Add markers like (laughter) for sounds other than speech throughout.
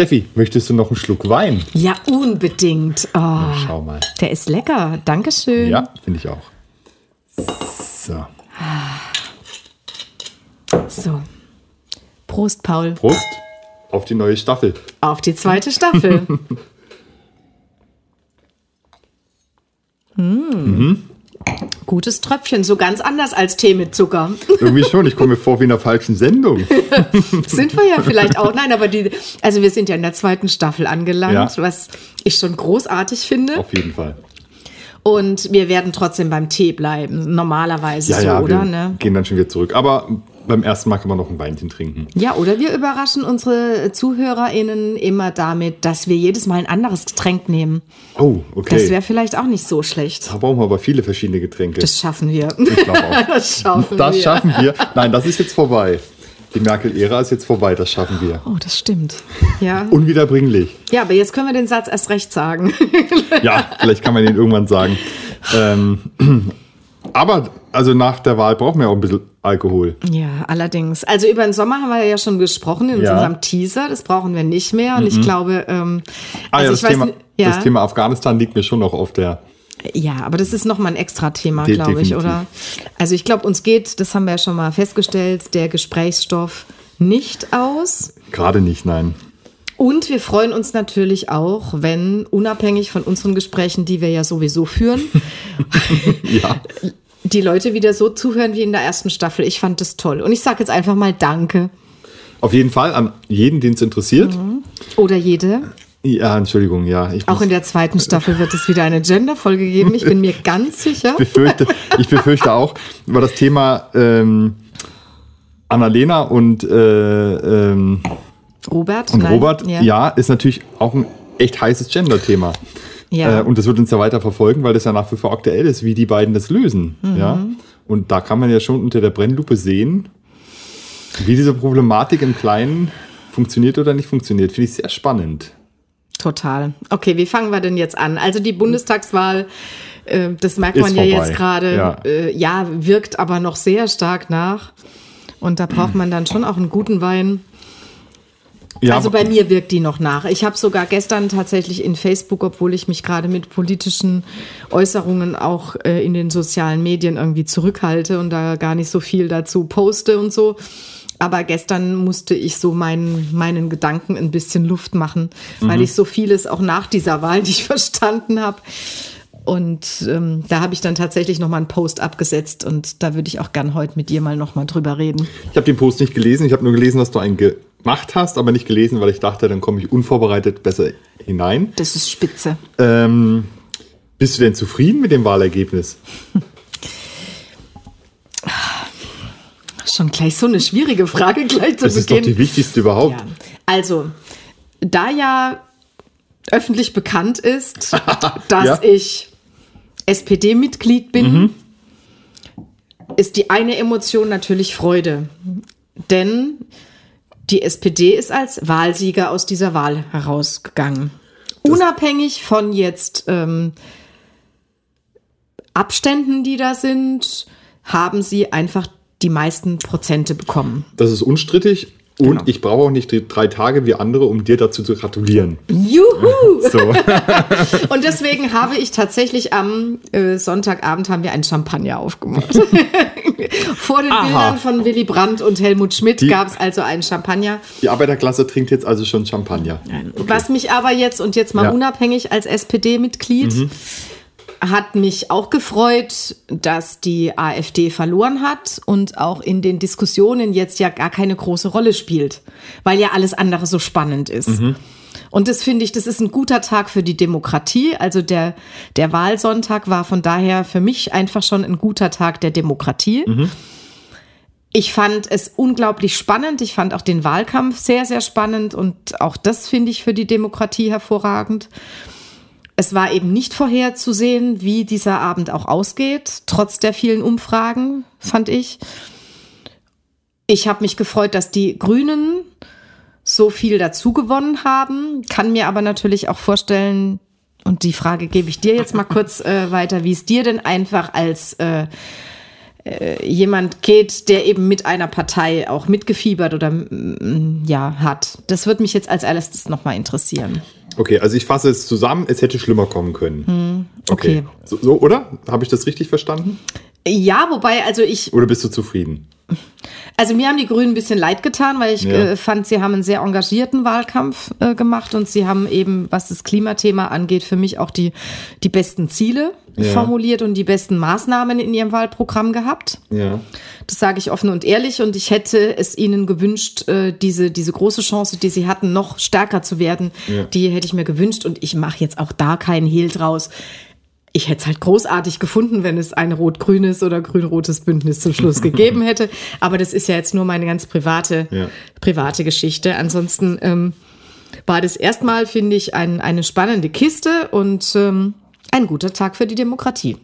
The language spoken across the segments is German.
Steffi, möchtest du noch einen Schluck Wein? Ja, unbedingt. Oh, Na, schau mal. Der ist lecker. Dankeschön. Ja, finde ich auch. So. So. Prost, Paul. Prost auf die neue Staffel. Auf die zweite Staffel. (laughs) mm. Gutes Tröpfchen, so ganz anders als Tee mit Zucker. (laughs) Irgendwie schon, ich komme mir vor wie in einer falschen Sendung. (laughs) sind wir ja vielleicht auch. Nein, aber die, also wir sind ja in der zweiten Staffel angelangt, Ja. was ich schon großartig finde. Auf jeden Fall. Und wir werden trotzdem beim Tee bleiben, normalerweise Ja, so, ja, oder? wir Ne? gehen dann schon wieder zurück. Aber beim ersten Mal kann man noch ein Weinchen trinken. Ja, oder wir überraschen unsere ZuhörerInnen immer damit, dass wir jedes Mal ein anderes Getränk nehmen. Oh, okay. Das wäre vielleicht auch nicht so schlecht. da brauchen wir aber viele verschiedene Getränke. Das schaffen wir. ich glaube auch. (laughs) Das schaffen Das wir. schaffen wir. Nein, das ist jetzt vorbei. Die Merkel-Ära ist jetzt vorbei, das schaffen wir. Oh, das stimmt. Ja. (laughs) Unwiederbringlich. ja, aber jetzt können wir den Satz erst recht sagen. Ja, vielleicht kann man den irgendwann sagen. (laughs) Ähm, (clears throat) aber also nach der Wahl brauchen wir auch ein bisschen Alkohol. Ja, allerdings. Also über den Sommer haben wir ja schon gesprochen in Ja. unserem Teaser. Das brauchen wir nicht mehr. Und ich glaube, ähm, Ah also ja, das, Thema, ja, das Thema Afghanistan liegt mir schon noch auf der. ja, aber das ist nochmal ein extra Thema, De- glaube ich, oder? Also ich glaube, uns geht, das haben wir ja schon mal festgestellt, der Gesprächsstoff nicht aus. Gerade nicht, nein. Und wir freuen uns natürlich auch, wenn unabhängig von unseren Gesprächen, die wir ja sowieso führen, (laughs) Ja, (laughs) die Leute wieder so zuhören wie in der ersten Staffel. Ich fand das toll. Und ich sage jetzt einfach mal Danke. auf jeden Fall an jeden, den es interessiert. Oder jede. Ja, Entschuldigung, ja. Ich Auch in der zweiten Staffel wird es wieder eine Gender-Folge geben. Ich bin mir (laughs) ganz sicher. befürchte, ich befürchte auch, über das Thema ähm, Annalena und, äh, ähm, Robert? und. Robert, ja. ist natürlich auch ein echt heißes Gender-Thema. Ja. Äh, und das wird uns ja weiter verfolgen, weil das ja nach wie vor aktuell ist, wie die beiden das lösen. Mhm. Ja? Und da kann man ja schon unter der Brennlupe sehen, wie diese Problematik im Kleinen funktioniert oder nicht funktioniert. Finde ich sehr spannend. Total. Okay, wie fangen wir denn jetzt an? Also die Bundestagswahl, äh, das merkt Ist man ja vorbei. jetzt gerade, Ja. Äh, ja, wirkt aber noch sehr stark nach. Und da braucht man dann schon auch einen guten Wein. Ja, also bei mir wirkt die noch nach. Ich habe sogar gestern tatsächlich in Facebook, obwohl ich mich gerade mit politischen Äußerungen auch äh, in den sozialen Medien irgendwie zurückhalte und da gar nicht so viel dazu poste und so. Aber gestern musste ich so meinen, meinen Gedanken ein bisschen Luft machen, weil ich so vieles auch nach dieser Wahl (laughs) nicht verstanden habe. Und ähm, da habe ich dann tatsächlich noch mal einen Post abgesetzt und da würde ich auch gern heute mit dir mal noch mal drüber reden. Ich habe den Post nicht gelesen. Ich habe nur gelesen, dass du einen gemacht hast, aber nicht gelesen, weil ich dachte, dann komme ich unvorbereitet besser hinein. Das ist spitze. Ähm, bist du denn zufrieden mit dem Wahlergebnis? Schon gleich so eine schwierige Frage gleich zu Das ist doch die wichtigste überhaupt. Ja. Also, da ja öffentlich bekannt ist, (laughs) dass Ja. ich SPD-Mitglied bin, ist die eine Emotion natürlich Freude. Denn die SPD ist als Wahlsieger aus dieser Wahl herausgegangen. Unabhängig von jetzt ähm, Abständen, die da sind, haben sie einfach die meisten Prozente bekommen. Das ist unstrittig. Und Genau. ich brauche auch nicht drei Tage wie andere, um dir dazu zu gratulieren. Juhu! So. (laughs) Und deswegen habe ich tatsächlich am äh, Sonntagabend haben wir einen Champagner aufgemacht. (laughs) Vor den Aha. Bildern von Willy Brandt und Helmut Schmidt gab es also einen Champagner. Die Arbeiterklasse trinkt jetzt also schon Champagner. Was mich aber jetzt und jetzt mal Ja. unabhängig als SPD-Mitglied hat mich auch gefreut, dass die AfD verloren hat und auch in den Diskussionen jetzt ja gar keine große Rolle spielt, weil ja alles andere so spannend ist. Und das finde ich, das ist ein guter Tag für die Demokratie. Also der, der Wahlsonntag war von daher für mich einfach schon ein guter Tag der Demokratie. Ich fand es unglaublich spannend. Ich fand auch den Wahlkampf sehr, sehr spannend und auch das finde ich für die Demokratie hervorragend. Es war eben nicht vorherzusehen, wie dieser Abend auch ausgeht, trotz der vielen Umfragen, fand ich. Ich habe mich gefreut, dass die Grünen so viel dazu gewonnen haben, kann mir aber natürlich auch vorstellen, und die Frage gebe ich dir jetzt mal kurz äh, weiter, wie es dir denn einfach als äh, äh, jemand geht, der eben mit einer Partei auch mitgefiebert oder mm, ja hat. Das würde mich jetzt als erstes nochmal interessieren. Okay, also ich fasse es zusammen, es hätte schlimmer kommen können. Hm, okay. okay. So, so, oder? Habe ich das richtig verstanden? Ja, wobei, also ich. Oder bist du zufrieden? Also mir haben die Grünen ein bisschen leid getan, weil ich ja. äh, fand, sie haben einen sehr engagierten Wahlkampf äh, gemacht und sie haben eben, was das Klimathema angeht, für mich auch die, die besten Ziele ja. formuliert und die besten Maßnahmen in ihrem Wahlprogramm gehabt. Ja. Das sage ich offen und ehrlich und ich hätte es ihnen gewünscht, äh, diese, diese große Chance, die sie hatten, noch stärker zu werden, ja. die hätte ich mir gewünscht und ich mache jetzt auch da keinen Hehl draus ich hätte es halt großartig gefunden, wenn es ein rot-grünes oder grün-rotes Bündnis zum Schluss (laughs) gegeben hätte. Aber das ist ja jetzt nur meine ganz private, ja. private Geschichte. Ansonsten ähm, war das erstmal, finde ich, ein, eine spannende Kiste und ähm, ein guter Tag für die Demokratie.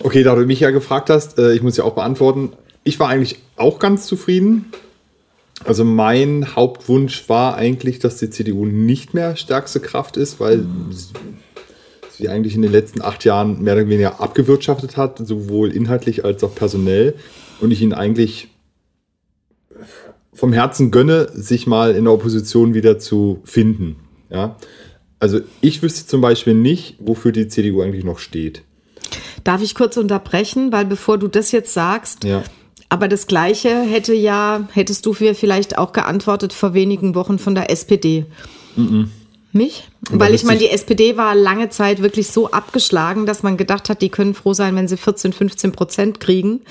Okay, da du mich ja gefragt hast, äh, ich muss ja auch beantworten. Ich war eigentlich auch ganz zufrieden. Also mein Hauptwunsch war eigentlich, dass die CDU nicht mehr stärkste Kraft ist, weil sie eigentlich in den letzten acht Jahren mehr oder weniger abgewirtschaftet hat, sowohl inhaltlich als auch personell. Und ich ihnen eigentlich vom Herzen gönne, sich mal in der Opposition wieder zu finden. Ja? Also ich wüsste zum Beispiel nicht, wofür die CDU eigentlich noch steht. Darf ich kurz unterbrechen, weil bevor du das jetzt sagst, ja. aber das Gleiche hätte ja, hättest du vielleicht auch geantwortet vor wenigen Wochen von der SPD. Mm -mm. Mich? Weil ich meine, die SPD war lange Zeit wirklich so abgeschlagen, dass man gedacht hat, die können froh sein, wenn sie 14, 15 Prozent kriegen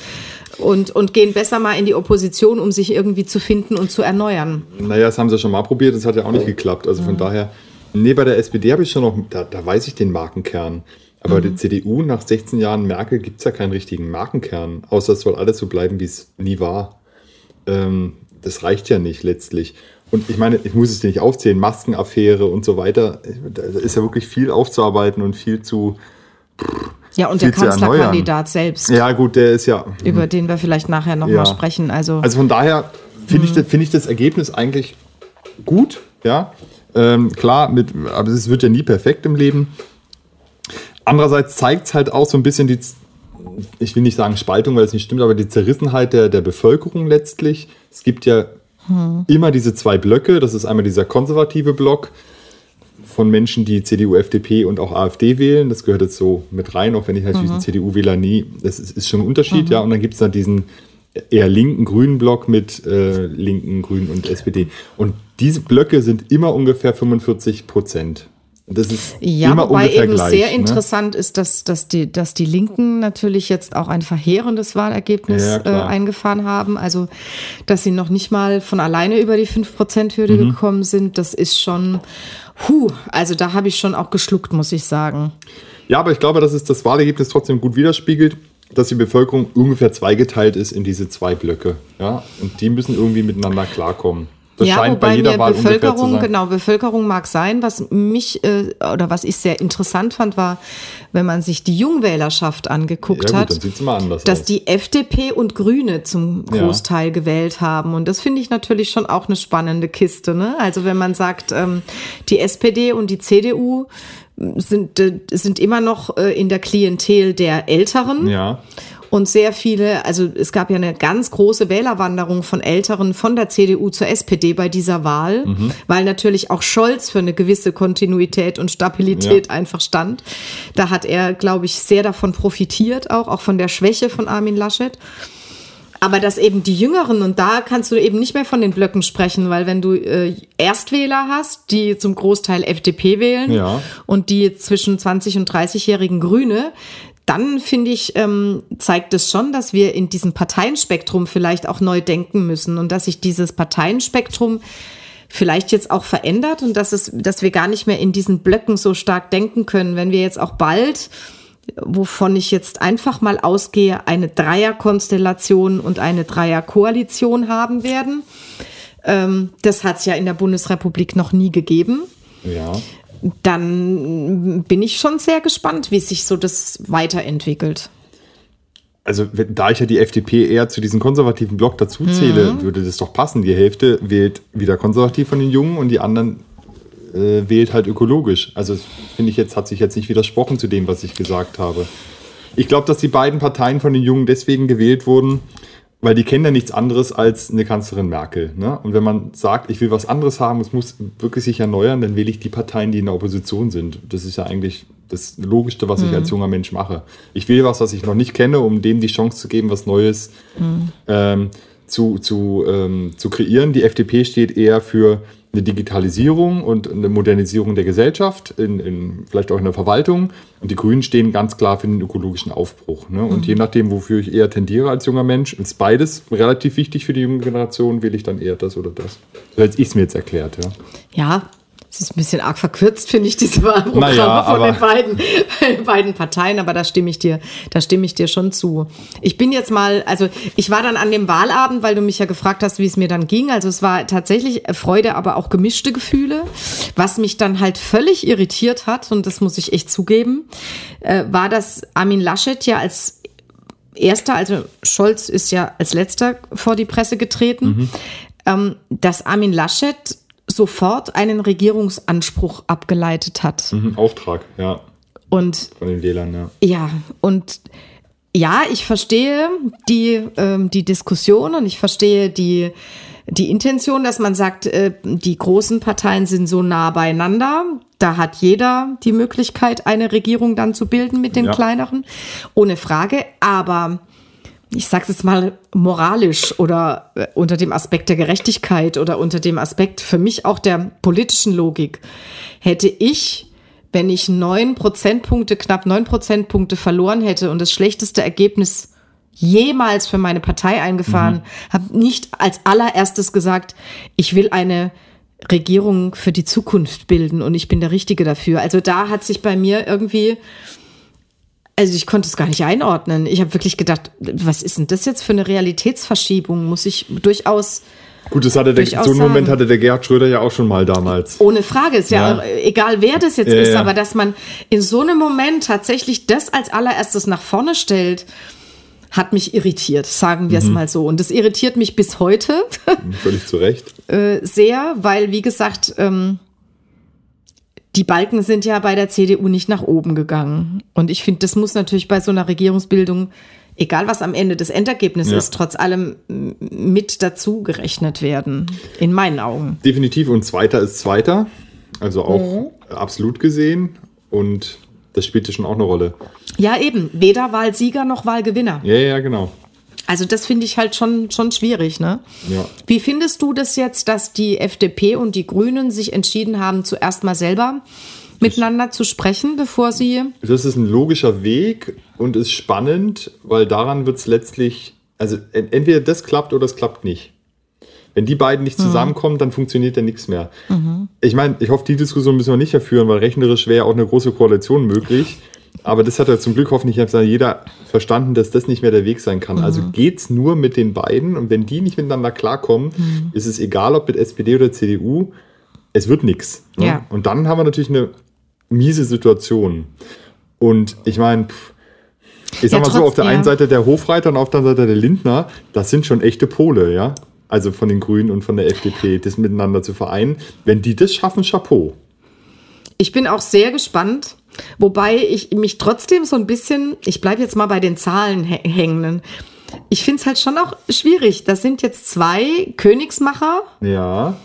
und, und gehen besser mal in die Opposition, um sich irgendwie zu finden und zu erneuern. Naja, das haben sie schon mal probiert, das hat ja auch nicht geklappt. Also von mhm. daher, nee, bei der SPD habe ich schon noch, da, da weiß ich den Markenkern. Aber mhm. die CDU nach 16 Jahren Merkel gibt es ja keinen richtigen Markenkern, außer es soll alles so bleiben, wie es nie war. Ähm, das reicht ja nicht letztlich. Und ich meine, ich muss es dir nicht aufzählen, Maskenaffäre und so weiter. Da ist ja wirklich viel aufzuarbeiten und viel zu. Ja, und der Kanzlerkandidat selbst. Ja, gut, der ist ja. Über den wir vielleicht nachher nochmal ja. sprechen. Also, also von daher finde ich, mhm. find ich das Ergebnis eigentlich gut. Ja, ähm, klar, mit, aber es wird ja nie perfekt im Leben. Andererseits zeigt es halt auch so ein bisschen die, ich will nicht sagen Spaltung, weil es nicht stimmt, aber die Zerrissenheit der, der Bevölkerung letztlich. Es gibt ja hm. Immer diese zwei Blöcke. Das ist einmal dieser konservative Block von Menschen, die CDU, FDP und auch AfD wählen. Das gehört jetzt so mit rein, auch wenn ich natürlich mhm. CDU-Wähler nie. Das ist, ist, schon ein Unterschied, mhm. ja. Und dann gibt es dann diesen eher linken grünen Block mit äh, linken Grünen und SPD. Und diese Blöcke sind immer ungefähr 45 Prozent. Das ist ja, immer wobei ungefähr eben gleich, sehr ne? interessant ist, dass, dass, die, dass die Linken natürlich jetzt auch ein verheerendes Wahlergebnis ja, äh, eingefahren haben. Also, dass sie noch nicht mal von alleine über die 5%-Hürde mhm. gekommen sind, das ist schon, huh, also da habe ich schon auch geschluckt, muss ich sagen. Ja, aber ich glaube, dass es das Wahlergebnis trotzdem gut widerspiegelt, dass die Bevölkerung ungefähr zweigeteilt ist in diese zwei Blöcke. Ja? Und die müssen irgendwie miteinander klarkommen. Das ja, scheint bei jeder Wahl Bevölkerung, genau, Bevölkerung mag sein. Was mich äh, oder was ich sehr interessant fand, war, wenn man sich die Jungwählerschaft angeguckt ja, gut, hat, dass aus. die FDP und Grüne zum Großteil ja. gewählt haben. Und das finde ich natürlich schon auch eine spannende Kiste. Ne? Also wenn man sagt, ähm, die SPD und die CDU sind, äh, sind immer noch äh, in der Klientel der Älteren. Ja und sehr viele, also es gab ja eine ganz große Wählerwanderung von Älteren von der CDU zur SPD bei dieser Wahl, mhm. weil natürlich auch Scholz für eine gewisse Kontinuität und Stabilität ja. einfach stand. Da hat er, glaube ich, sehr davon profitiert, auch, auch von der Schwäche von Armin Laschet. Aber dass eben die Jüngeren, und da kannst du eben nicht mehr von den Blöcken sprechen, weil wenn du äh, Erstwähler hast, die zum Großteil FDP wählen ja. und die zwischen 20 und 30-jährigen Grüne, dann finde ich, ähm, zeigt es schon, dass wir in diesem Parteienspektrum vielleicht auch neu denken müssen und dass sich dieses Parteienspektrum vielleicht jetzt auch verändert und dass es, dass wir gar nicht mehr in diesen Blöcken so stark denken können, wenn wir jetzt auch bald wovon ich jetzt einfach mal ausgehe, eine Dreierkonstellation und eine Dreierkoalition haben werden. Ähm, das hat es ja in der Bundesrepublik noch nie gegeben. Ja dann bin ich schon sehr gespannt, wie sich so das weiterentwickelt. Also, da ich ja die FDP eher zu diesem konservativen Block dazu zähle, mhm. würde das doch passen. Die Hälfte wählt wieder konservativ von den Jungen und die anderen äh, wählt halt ökologisch. Also, finde ich jetzt, hat sich jetzt nicht widersprochen zu dem, was ich gesagt habe. Ich glaube, dass die beiden Parteien von den Jungen deswegen gewählt wurden, weil die kennen ja nichts anderes als eine Kanzlerin Merkel. Ne? Und wenn man sagt, ich will was anderes haben, es muss wirklich sich erneuern, dann wähle ich die Parteien, die in der Opposition sind. Das ist ja eigentlich das Logischste, was mhm. ich als junger Mensch mache. Ich will was, was ich noch nicht kenne, um dem die Chance zu geben, was Neues mhm. ähm, zu, zu, ähm, zu kreieren. Die FDP steht eher für eine Digitalisierung und eine Modernisierung der Gesellschaft, in, in, vielleicht auch in der Verwaltung. Und die Grünen stehen ganz klar für den ökologischen Aufbruch. Ne? Und mhm. je nachdem, wofür ich eher tendiere als junger Mensch, ist beides relativ wichtig für die junge Generation, wähle ich dann eher das oder das. So hätte ich es mir jetzt erklärt. Ja, ja es ist ein bisschen arg verkürzt, finde ich, diese Wahlprogramme naja, von den beiden, (laughs) beiden Parteien, aber da stimme ich dir, da stimme ich dir schon zu. Ich bin jetzt mal, also ich war dann an dem Wahlabend, weil du mich ja gefragt hast, wie es mir dann ging. Also es war tatsächlich Freude, aber auch gemischte Gefühle. Was mich dann halt völlig irritiert hat, und das muss ich echt zugeben, äh, war, dass Armin Laschet ja als erster, also Scholz ist ja als letzter vor die Presse getreten, mhm. ähm, dass Armin Laschet sofort einen Regierungsanspruch abgeleitet hat. Mhm, Auftrag, ja. Und von den Wählern, ja. Ja, und ja, ich verstehe die, ähm, die Diskussion und ich verstehe die, die Intention, dass man sagt, äh, die großen Parteien sind so nah beieinander. Da hat jeder die Möglichkeit, eine Regierung dann zu bilden mit den ja. kleineren. Ohne Frage. Aber ich sage es mal, moralisch oder äh, unter dem Aspekt der Gerechtigkeit oder unter dem Aspekt für mich auch der politischen Logik, hätte ich, wenn ich neun Prozentpunkte, knapp neun Prozentpunkte verloren hätte und das schlechteste Ergebnis jemals für meine Partei eingefahren, mhm. habe nicht als allererstes gesagt, ich will eine Regierung für die Zukunft bilden und ich bin der Richtige dafür. Also da hat sich bei mir irgendwie also ich konnte es gar nicht einordnen. Ich habe wirklich gedacht, was ist denn das jetzt für eine Realitätsverschiebung? Muss ich durchaus. Gut, das hatte der, so einen Moment hatte der Gerhard Schröder ja auch schon mal damals. Ohne Frage, ist ja, ja egal wer das jetzt ja, ist, ja. aber dass man in so einem Moment tatsächlich das als allererstes nach vorne stellt, hat mich irritiert, sagen wir es mhm. mal so. Und das irritiert mich bis heute. Völlig zu Recht. (laughs) Äh, sehr, weil, wie gesagt, ähm, die Balken sind ja bei der CDU nicht nach oben gegangen. Und ich finde, das muss natürlich bei so einer Regierungsbildung, egal was am Ende das Endergebnis ja. ist, trotz allem mit dazu gerechnet werden. In meinen Augen. Definitiv. Und Zweiter ist Zweiter. Also auch mhm. absolut gesehen. Und das spielte schon auch eine Rolle. Ja, eben. Weder Wahlsieger noch Wahlgewinner. Ja, ja, genau. Also das finde ich halt schon, schon schwierig. Ne? Ja. Wie findest du das jetzt, dass die FDP und die Grünen sich entschieden haben, zuerst mal selber miteinander zu sprechen, bevor sie... Das ist ein logischer Weg und ist spannend, weil daran wird es letztlich... Also entweder das klappt oder es klappt nicht. Wenn die beiden nicht mhm. zusammenkommen, mhm. dann funktioniert ja nichts mehr. Mhm. Ich meine, ich hoffe, die Diskussion müssen wir nicht erführen, weil rechnerisch wäre auch eine große Koalition möglich. Aber das hat ja zum Glück hoffentlich jeder verstanden, dass das nicht mehr der Weg sein kann. Also mhm. Also geht's nur mit den beiden und wenn die nicht miteinander klarkommen, mhm. ist es egal, ob mit SPD oder CDU, es wird nichts. Ne? Ja. Und dann haben wir natürlich eine miese Situation. Und ich meine, ich sag ja, mal so, auf der einen Seite der Hofreiter und auf der anderen Seite der Lindner, das sind schon echte Pole, ja. Also von den Grünen und von der FDP, das miteinander zu vereinen. Wenn die das schaffen, Chapeau. Ich bin auch sehr gespannt, Wobei ich mich trotzdem so ein bisschen, ich bleibe jetzt mal bei den Zahlen hängen. Ich finde es halt schon auch schwierig. Das sind jetzt zwei Königsmacher. Ja.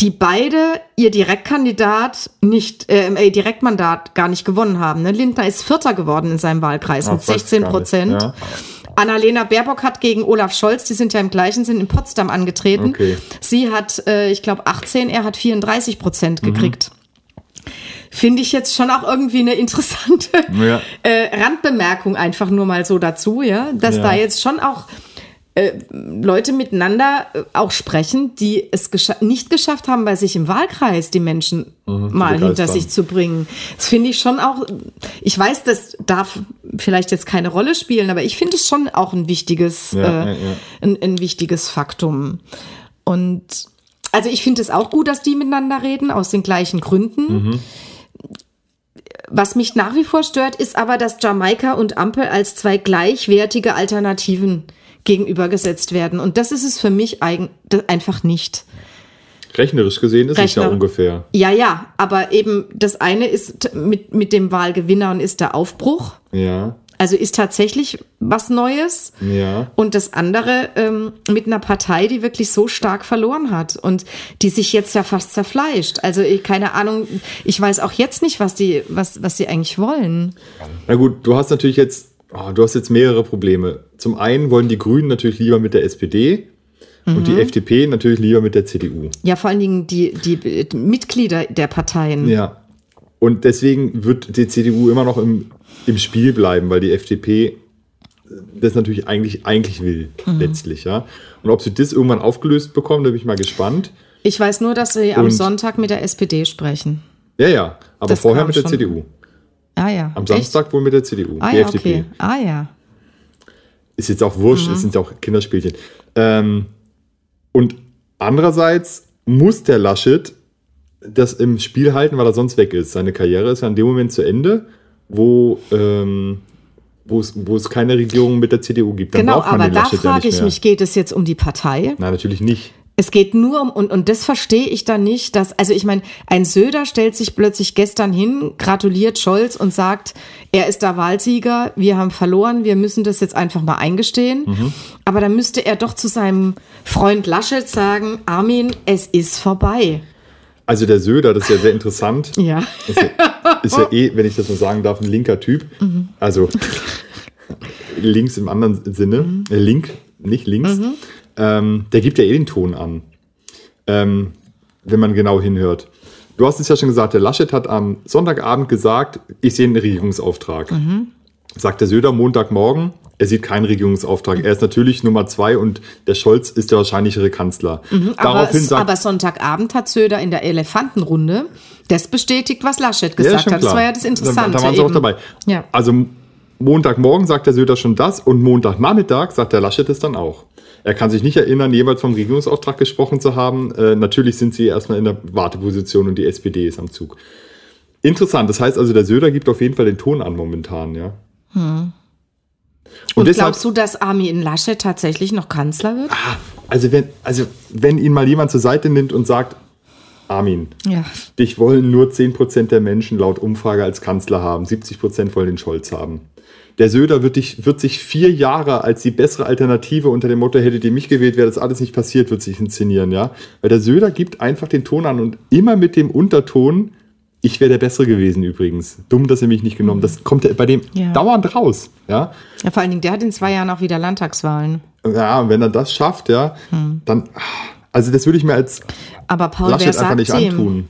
Die beide ihr Direktkandidat nicht, äh, Direktmandat gar nicht gewonnen haben. Ne? Lindner ist Vierter geworden in seinem Wahlkreis Ach, mit 16 Prozent. Ja. Annalena Baerbock hat gegen Olaf Scholz, die sind ja im gleichen Sinn in Potsdam angetreten. Okay. Sie hat, äh, ich glaube, 18, er hat 34 Prozent gekriegt. Mhm finde ich jetzt schon auch irgendwie eine interessante ja. äh, Randbemerkung einfach nur mal so dazu, ja, dass ja. da jetzt schon auch äh, Leute miteinander äh, auch sprechen, die es gescha nicht geschafft haben, bei sich im Wahlkreis die Menschen mhm, mal hinter sich zu bringen. Das finde ich schon auch, ich weiß, das darf vielleicht jetzt keine Rolle spielen, aber ich finde es schon auch ein wichtiges, ja, äh, ein, ein wichtiges Faktum. Und also ich finde es auch gut, dass die miteinander reden, aus den gleichen Gründen. Mhm. Was mich nach wie vor stört, ist aber, dass Jamaika und Ampel als zwei gleichwertige Alternativen gegenübergesetzt werden. Und das ist es für mich einfach nicht. Rechnerisch gesehen ist Rechner. es ja ungefähr. Ja, ja, aber eben das eine ist mit, mit dem Wahlgewinner und ist der Aufbruch. Ja. Also ist tatsächlich was Neues. Ja. Und das andere ähm, mit einer Partei, die wirklich so stark verloren hat und die sich jetzt ja fast zerfleischt. Also ich, keine Ahnung, ich weiß auch jetzt nicht, was die, was, was sie eigentlich wollen. Na gut, du hast natürlich jetzt, oh, du hast jetzt mehrere Probleme. Zum einen wollen die Grünen natürlich lieber mit der SPD und die FDP natürlich lieber mit der CDU. Ja, vor allen Dingen die, die Mitglieder der Parteien. Ja. Und deswegen wird die CDU immer noch im, im Spiel bleiben, weil die FDP das natürlich eigentlich, eigentlich will, letztlich, ja. Und ob sie das irgendwann aufgelöst bekommen, da bin ich mal gespannt. Ich weiß nur, dass sie am Und- Sonntag mit der SPD sprechen. Ja, ja, aber Das vorher mit der schon. CDU. Ah ja. Am Echt? Samstag wohl mit der CDU. Ah die ja, FDP. okay. Ah ja. Ist jetzt auch wurscht, Mhm. es sind ja auch Kinderspielchen. Ähm, und andererseits muss der Laschet das im Spiel halten, weil er sonst weg ist. Seine Karriere ist ja in dem Moment zu Ende, wo, ähm, wo, es, wo es keine Regierung mit der CDU gibt. Dann Genau, aber da ja frage nicht ich mich, geht es jetzt um die Partei? Nein, natürlich nicht. Es geht nur um, und, und das verstehe ich dann nicht, dass, also ich meine, ein Söder stellt sich plötzlich gestern hin, gratuliert Scholz und sagt, er ist der Wahlsieger, wir haben verloren, wir müssen das jetzt einfach mal eingestehen. Mhm. Aber dann müsste er doch zu seinem Freund Laschet sagen, Armin, es ist vorbei. Also der Söder, das ist ja sehr interessant. (laughs) Ja. Ist ja, ist ja eh, wenn ich das mal sagen darf, ein linker Typ. Also links im anderen Sinne. Äh, link, nicht links. Ähm, der gibt ja eh den Ton an. Ähm, wenn man genau hinhört. Du hast es ja schon gesagt, der Laschet hat am Sonntagabend gesagt, ich sehe einen Regierungsauftrag. Sagt der Söder Montagmorgen, er sieht keinen Regierungsauftrag. Er ist natürlich Nummer zwei und der Scholz ist der wahrscheinlichere Kanzler. Aber, Daraufhin es, sagt aber Sonntagabend hat Söder in der Elefantenrunde das bestätigt, was Laschet Ja, gesagt schon hat. Das war ja das Interessante. Da, da waren sie auch dabei. Ja. Also Montagmorgen sagt der Söder schon das und Montagnachmittag sagt der Laschet es dann auch. Er kann sich nicht erinnern, jeweils vom Regierungsauftrag gesprochen zu haben. Äh, natürlich sind sie erstmal in der Warteposition und die SPD ist am Zug. Interessant, das heißt also, der Söder gibt auf jeden Fall den Ton an momentan, ja. Und, Und deshalb- glaubst du, dass Armin Laschet tatsächlich noch Kanzler wird? Also wenn, also wenn ihn mal jemand zur Seite nimmt und sagt, Armin, Ja. dich wollen nur 10% der Menschen laut Umfrage als Kanzler haben, 70% wollen den Scholz haben. Der Söder wird, dich, wird sich vier Jahre als die bessere Alternative unter dem Motto, hättet ihr mich gewählt, wäre das alles nicht passiert, wird sich inszenieren, ja. Weil der Söder gibt einfach den Ton an und immer mit dem Unterton, ich wäre der Bessere gewesen übrigens. Dumm, dass ihr mich nicht genommen. Das kommt ja bei dem Ja. dauernd raus, ja. ja. Vor allen Dingen, der hat in zwei Jahren auch wieder Landtagswahlen. Ja, und wenn er das schafft, ja, dann, also das würde ich mir als Aber Paul, wer Laschet einfach sagt nicht ihm? antun.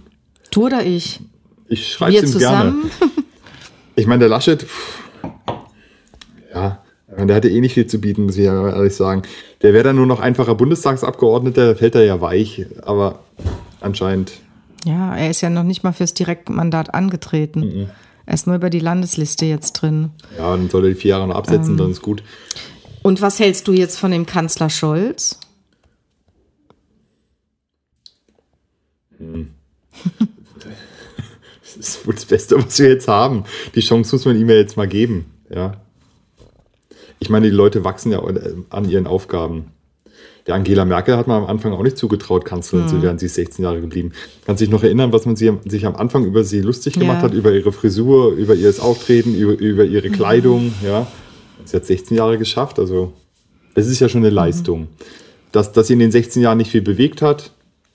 Du oder ich? Ich schreibe Wir es ihm gerne. zusammen? (laughs) Ich meine, der Laschet, pff, ja, der hatte eh nicht viel zu bieten, muss ich ja ehrlich sagen. Der wäre dann nur noch einfacher Bundestagsabgeordneter, da fällt er ja weich, aber anscheinend. Ja, er ist ja noch nicht mal fürs Direktmandat angetreten. Mhm. Er ist nur über die Landesliste jetzt drin. Ja, dann soll er die vier Jahre noch Ähm. absetzen, dann ist gut. Und was hältst du jetzt von dem Kanzler Scholz? (laughs) Das ist wohl das Beste, was wir jetzt haben. Die Chance muss man ihm ja jetzt mal geben. Ja. Ich meine, die Leute wachsen ja an ihren Aufgaben. Der Angela Merkel hat man am Anfang auch nicht zugetraut, Kanzlerin zu werden. Sie ist 16 Jahre geblieben. Kann sich noch erinnern, was man sie, sich am Anfang über sie lustig gemacht Ja. hat, über ihre Frisur, über ihr Auftreten, über, über ihre Kleidung. Ja. Sie hat 16 Jahre geschafft, also das ist ja schon eine Leistung. Dass, dass sie in den 16 Jahren nicht viel bewegt hat,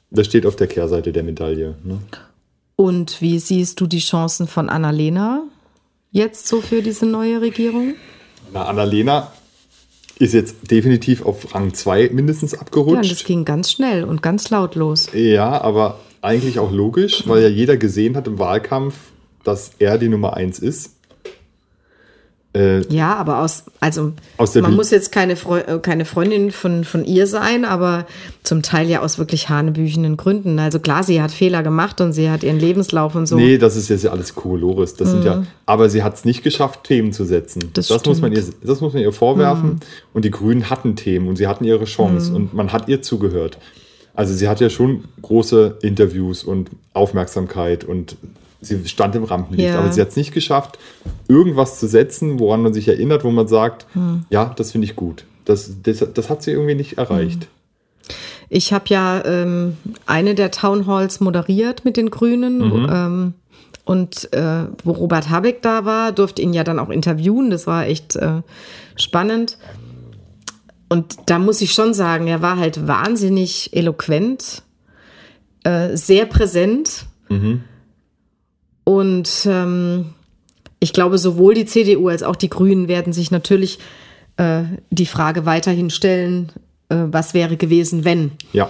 das steht auf der Kehrseite der Medaille. Ne? Und wie siehst du die Chancen von Annalena jetzt so für diese neue Regierung? Na, Annalena ist jetzt definitiv auf Rang 2 mindestens Ja, und das abgerutscht. ging ganz schnell und ganz lautlos. Ja, aber eigentlich auch logisch, weil ja jeder gesehen hat im Wahlkampf, dass er die Nummer 1 ist. Äh, Ja, aber aus, also Aus man Bi- muss jetzt keine, Freu äh, keine Freundin von, von ihr sein, aber zum Teil ja aus wirklich hanebüchenden Gründen. Also klar, sie hat Fehler gemacht und sie hat ihren Lebenslauf und so. Nee, das ist jetzt ja alles Kokolores. Das sind ja, aber sie hat es nicht geschafft, Themen zu setzen. Mhm. Das muss man ihr. Mhm. das muss man ihr vorwerfen. Und die Grünen hatten Themen und sie hatten ihre Chance und man hat ihr zugehört. Also sie hat ja schon große Interviews und Aufmerksamkeit und sie stand im Rampenlicht. Ja. Aber sie hat es nicht geschafft, irgendwas zu setzen, woran man sich erinnert, wo man sagt, Hm. ja, das finde ich gut. Das, das, das hat sie irgendwie nicht erreicht. Ich habe ja ähm, eine der Town Halls moderiert mit den Grünen. Mhm. Ähm, Und äh, wo Robert Habeck da war, durfte ihn ja dann auch interviewen. Das war echt äh, spannend. Und da muss ich schon sagen, er war halt wahnsinnig eloquent, äh, sehr präsent. Mhm. Und ähm, ich glaube, sowohl die CDU als auch die Grünen werden sich natürlich äh, die Frage weiterhin stellen, äh, was wäre gewesen, wenn. Ja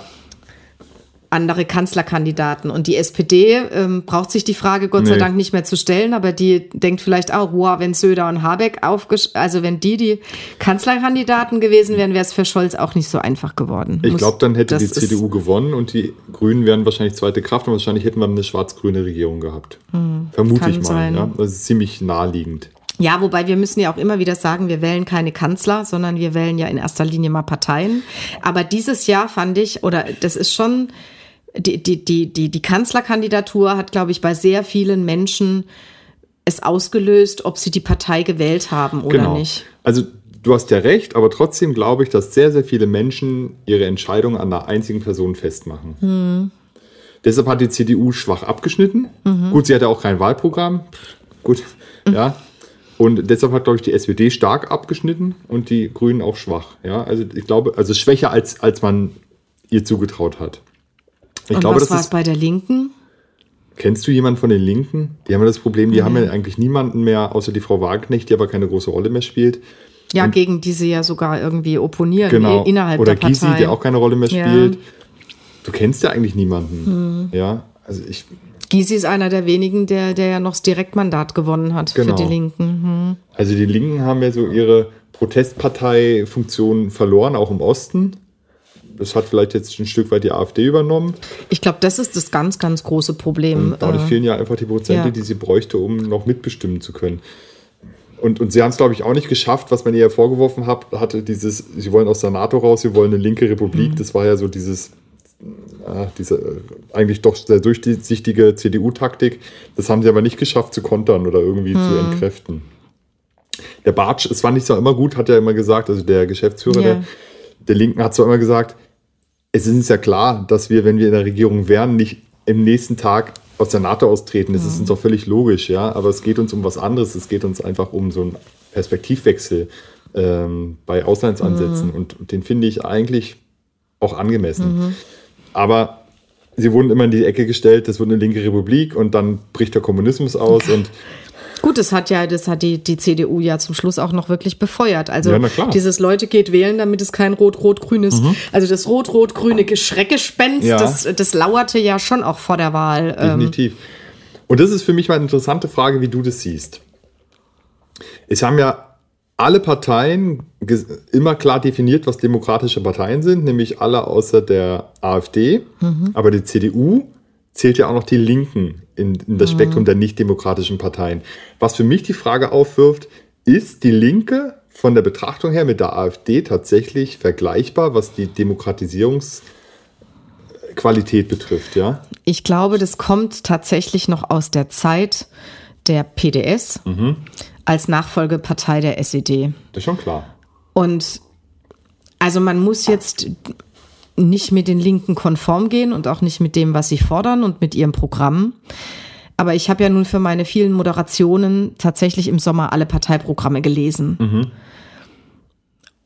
andere Kanzlerkandidaten. Und die SPD ähm, braucht sich die Frage Gott nee. sei Dank nicht mehr zu stellen, aber die denkt vielleicht auch, wow, wenn Söder und Habeck aufgesch also wenn die die Kanzlerkandidaten gewesen wären, wäre es für Scholz auch nicht so einfach geworden. Ich glaube, dann hätte die CDU gewonnen und die Grünen wären wahrscheinlich zweite Kraft und wahrscheinlich hätten wir eine schwarz-grüne Regierung gehabt. Hm, Vermute ich mal. Sein. Ja? Das ist ziemlich naheliegend. Ja, wobei wir müssen ja auch immer wieder sagen, wir wählen keine Kanzler, sondern wir wählen ja in erster Linie mal Parteien. Aber dieses Jahr fand ich, oder das ist schon die, die, die, die, die Kanzlerkandidatur hat, glaube ich, bei sehr vielen Menschen es ausgelöst, ob sie die Partei gewählt haben oder genau. nicht. Also du hast ja recht, aber trotzdem glaube ich, dass sehr, sehr viele Menschen ihre Entscheidung an einer einzigen Person festmachen. Hm. Deshalb hat die CDU schwach abgeschnitten. Mhm. Gut, sie hatte auch kein Wahlprogramm. Gut, mhm. ja. Und deshalb hat, glaube ich, die SPD stark abgeschnitten und die Grünen auch schwach. Ja, also ich glaube, also schwächer als, als man ihr zugetraut hat. Ich Und glaube, was war es bei der Linken? Kennst du jemanden von den Linken? Die haben ja das Problem, die mhm. haben ja eigentlich niemanden mehr, außer die Frau Wagenknecht, die aber keine große Rolle mehr spielt. Ja, Und gegen die sie ja sogar irgendwie opponieren genau. innerhalb Oder der Partei. Gysi, der auch keine Rolle mehr spielt. Ja. Du kennst ja eigentlich niemanden. Mhm. Ja, also ich. Gysi ist einer der wenigen, der, der ja noch das Direktmandat gewonnen hat genau. für die Linken. Mhm. Also die Linken haben ja so ihre Protestpartei-Funktion verloren, auch im Osten das hat vielleicht jetzt ein Stück weit die AfD übernommen. Ich glaube, das ist das ganz, ganz große Problem. Und dadurch äh, fehlen ja einfach die Prozente, ja. die sie bräuchte, um noch mitbestimmen zu können. Und, und sie haben es, glaube ich, auch nicht geschafft, was man ihr vorgeworfen hat, hatte dieses, sie wollen aus der NATO raus, sie wollen eine linke Republik. Mhm. Das war ja so dieses, äh, diese eigentlich doch sehr durchsichtige CDU-Taktik. Das haben sie aber nicht geschafft zu kontern oder irgendwie mhm. zu entkräften. Der Bartsch, es war nicht so immer gut, hat er immer gesagt, also der Geschäftsführer ja. der, der Linken hat zwar immer gesagt, es ist uns ja klar, dass wir, wenn wir in der Regierung wären, nicht im nächsten Tag aus der NATO austreten. Das ist uns auch völlig logisch, ja. Aber es geht uns um was anderes. Es geht uns einfach um so einen Perspektivwechsel ähm, bei Auslandsansätzen. Mhm. Und, und den finde ich eigentlich auch angemessen. Mhm. Aber sie wurden immer in die Ecke gestellt, das wird eine linke Republik und dann bricht der Kommunismus aus (laughs) und Gut, das hat ja, das hat die, die CDU ja zum Schluss auch noch wirklich befeuert. Also ja, dieses Leute geht wählen, damit es kein Rot-Rot-Grün ist. Mhm. Also das Rot-Rot-Grüne Schreckgespenst, ja. das, das lauerte ja schon auch vor der Wahl. Ähm. Definitiv. Und das ist für mich mal eine interessante Frage, wie du das siehst. Es haben ja alle Parteien immer klar definiert, was demokratische Parteien sind, nämlich alle außer der AfD. Mhm. Aber die CDU zählt ja auch noch die Linken in, in das mhm. Spektrum der nicht-demokratischen Parteien. Was für mich die Frage aufwirft, ist die Linke von der Betrachtung her mit der AfD tatsächlich vergleichbar, was die Demokratisierungsqualität betrifft, ja? Ich glaube, das kommt tatsächlich noch aus der Zeit der PDS mhm. als Nachfolgepartei der SED. Das ist schon klar. Und also man muss jetzt nicht mit den Linken konform gehen und auch nicht mit dem, was sie fordern und mit ihrem Programm. Aber ich habe ja nun für meine vielen Moderationen tatsächlich im Sommer alle Parteiprogramme gelesen. Mhm.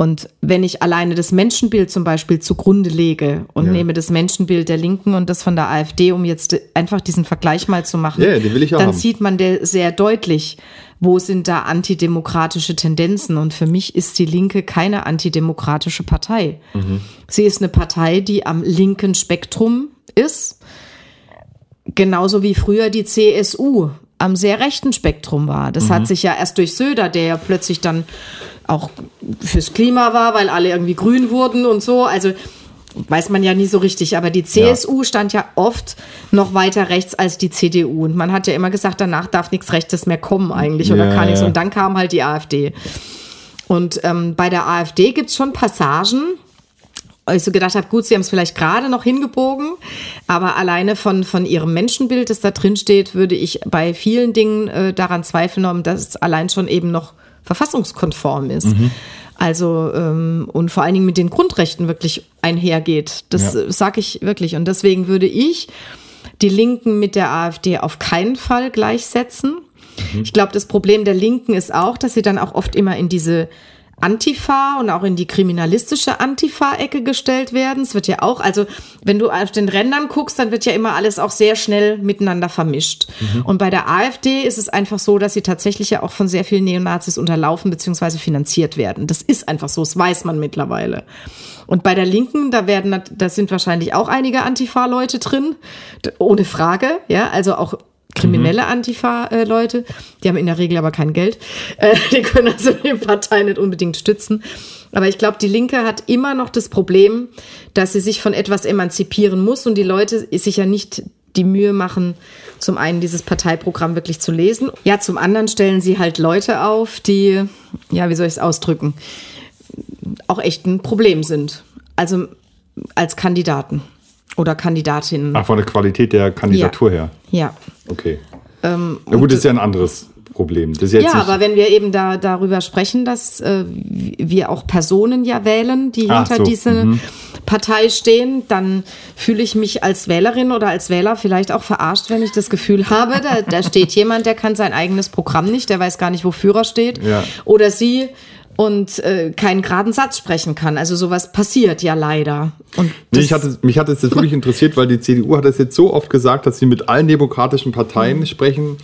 Und wenn ich alleine das Menschenbild zum Beispiel zugrunde lege und ja. nehme das Menschenbild der Linken und das von der AfD, um jetzt einfach diesen Vergleich mal zu machen, ja, dann haben. sieht man sehr deutlich, wo sind da antidemokratische Tendenzen. Und für mich ist die Linke keine antidemokratische Partei. Mhm. Sie ist eine Partei, die am linken Spektrum ist, genauso wie früher die CSU am sehr rechten Spektrum war. Das mhm. hat sich ja erst durch Söder, der ja plötzlich dann auch fürs Klima war, weil alle irgendwie grün wurden und so. Also weiß man ja nie so richtig, aber die CSU ja. stand ja oft noch weiter rechts als die CDU. Und man hat ja immer gesagt, danach darf nichts Rechtes mehr kommen eigentlich oder ja, kann nichts. Und dann kam halt die AfD. Und ähm, bei der AfD gibt es schon Passagen, ich so gedacht habe, gut, sie haben es vielleicht gerade noch hingebogen, aber alleine von, von ihrem Menschenbild, das da drin steht, würde ich bei vielen Dingen äh, daran zweifeln, dass es allein schon eben noch verfassungskonform ist. Mhm. Also ähm, und vor allen Dingen mit den Grundrechten wirklich einhergeht. Das ja. sage ich wirklich. Und deswegen würde ich die Linken mit der AfD auf keinen Fall gleichsetzen. Mhm. Ich glaube, das Problem der Linken ist auch, dass sie dann auch oft immer in diese Antifa und auch in die kriminalistische Antifa-Ecke gestellt werden. Es wird ja auch, also wenn du auf den Rändern guckst, dann wird ja immer alles auch sehr schnell miteinander vermischt. Mhm. Und bei der AfD ist es einfach so, dass sie tatsächlich ja auch von sehr vielen Neonazis unterlaufen bzw. finanziert werden. Das ist einfach so, das weiß man mittlerweile. Und bei der Linken, da werden, da sind wahrscheinlich auch einige Antifa-Leute drin, ohne Frage, ja, also auch kriminelle. Antifa-Leute. Die haben in der Regel aber kein Geld. (laughs) Äh, die können also die Partei nicht unbedingt stützen. Aber ich glaube, die Linke hat immer noch das Problem, dass sie sich von etwas emanzipieren muss und die Leute sich ja nicht die Mühe machen, zum einen dieses Parteiprogramm wirklich zu lesen. Ja, zum anderen stellen sie halt Leute auf, die, ja, wie soll ich es ausdrücken, auch echt ein Problem sind. Also als Kandidaten oder Kandidatinnen. Ach, von der Qualität der Kandidatur ja. her. Ja. Okay. Ähm, Na gut, das ist ja ein anderes Problem. ja, aber wenn wir eben da darüber sprechen, dass äh, wir auch Personen ja wählen, die Ach, hinter so. dieser mhm. Partei stehen, dann fühle ich mich als Wählerin oder als Wähler vielleicht auch verarscht, wenn ich das Gefühl habe, da, da steht jemand, der kann sein eigenes Programm nicht, der weiß gar nicht, wofür er steht. Ja. Oder sie und äh, keinen geraden Satz sprechen kann. Also sowas passiert ja leider. Und nee, ich hatte, mich hat es jetzt wirklich interessiert, weil die CDU hat es jetzt so oft gesagt, dass sie mit allen demokratischen Parteien mhm. sprechen.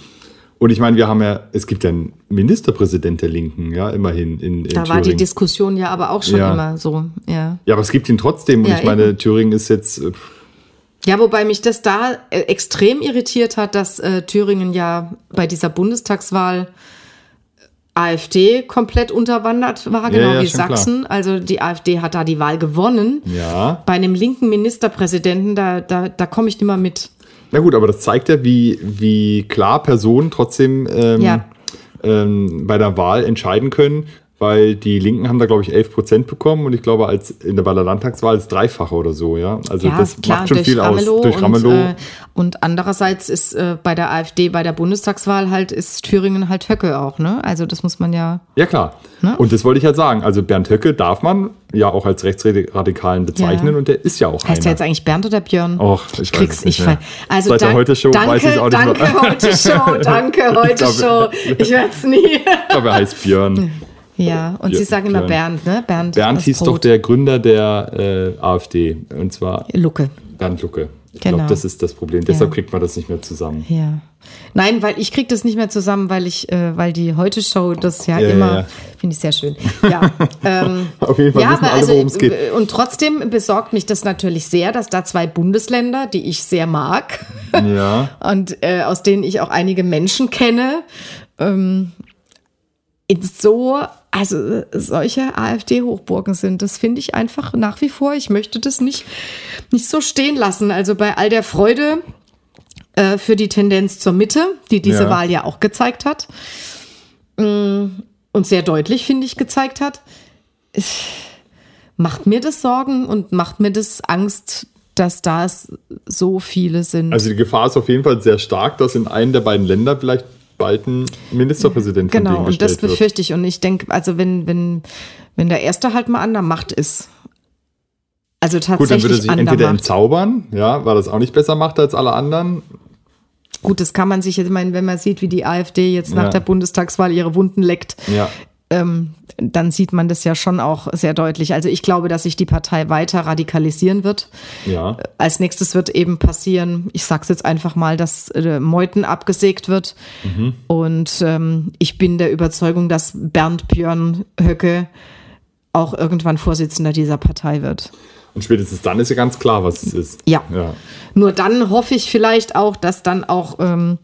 Und ich meine, wir haben ja, es gibt ja einen Ministerpräsident der Linken, ja, immerhin in, in Da Thüringen. war die Diskussion ja aber auch schon ja. immer so, ja. Ja, aber es gibt ihn trotzdem. Und ja, ich meine, eben. Thüringen ist jetzt. Äh, ja, wobei mich das da äh, extrem irritiert hat, dass äh, Thüringen ja bei dieser Bundestagswahl AfD komplett unterwandert war, genau ja, ja, wie Sachsen. Klar. Also die AfD hat da die Wahl gewonnen. Ja. Bei einem linken Ministerpräsidenten, da, da, da komme ich nicht mehr mit. Na gut, aber das zeigt ja, wie, wie klar Personen trotzdem ähm, ja. ähm, bei der Wahl entscheiden können weil die Linken haben da, glaube ich, 11 Prozent bekommen und ich glaube, als in der Baller Landtagswahl ist dreifache oder so, ja. Also ja, das klar, macht schon viel Ramelow aus durch Ramelow. Und, äh, und andererseits ist äh, bei der AfD, bei der Bundestagswahl halt, ist Thüringen halt Höcke auch, ne? Also das muss man ja. Ja, klar. Ne? Und das wollte ich halt sagen. Also Bernd Höcke darf man ja auch als Rechtsradikalen bezeichnen ja. und der ist ja auch Heißt der jetzt eigentlich Bernd oder Björn? Och, ich Krieg's weiß nicht mehr. Also Seit dank, der Heute-Show weiß ich auch nicht Danke, mehr. heute Show, (laughs) danke, heute Show. Ich werde es nie. (laughs) ich glaube, er heißt Björn. (laughs) Ja, und ja, Sie sagen immer Bernd, ne? Bernd, Bernd hieß Brot. doch der Gründer der äh, AfD. Und zwar Lucke. Bernd Lucke. Ich genau. glaube, das ist das Problem. Ja. Deshalb kriegt man das nicht mehr zusammen. Ja. Nein, weil ich kriege das nicht mehr zusammen, weil ich, äh, weil die Heute-Show das ja, ja immer, ja, finde ich sehr schön. Ja, (laughs) ähm, auf jeden Fall ja, wissen alle, also, worum es geht. Und trotzdem besorgt mich das natürlich sehr, dass da zwei Bundesländer, die ich sehr mag ja. (laughs) und äh, aus denen ich auch einige Menschen kenne, ähm, in so also solche AfD-Hochburgen sind. Das finde ich einfach nach wie vor. Ich möchte das nicht, nicht so stehen lassen. Also bei all der Freude äh, für die Tendenz zur Mitte, die diese ja. Wahl ja auch gezeigt hat mm, und sehr deutlich, finde ich, gezeigt hat, macht mir das Sorgen und macht mir das Angst, dass das so viele sind. Also die Gefahr ist auf jeden Fall sehr stark, dass in einem der beiden Länder vielleicht bald ein Ministerpräsident Genau, und das befürchte ich. Und ich denke, also wenn, wenn, wenn der Erste halt mal an der Macht ist, also tatsächlich. Gut, dann würde sich entweder entzaubern, ja, weil das auch nicht besser macht als alle anderen. Gut, das kann man sich jetzt, ich meine, wenn man sieht, wie die AfD jetzt nach ja. der Bundestagswahl ihre Wunden leckt, ja ähm, dann sieht man das ja schon auch sehr deutlich. Also ich glaube, dass sich die Partei weiter radikalisieren wird. Ja. Als nächstes wird eben passieren, ich sage es jetzt einfach mal, dass äh, Meuthen abgesägt wird. Mhm. Und ähm, ich bin der Überzeugung, dass Bernd Björn Höcke auch irgendwann Vorsitzender dieser Partei wird. Und spätestens dann ist ja ganz klar, was es ist. Ja. ja. Nur dann hoffe ich vielleicht auch, dass dann auch ähm,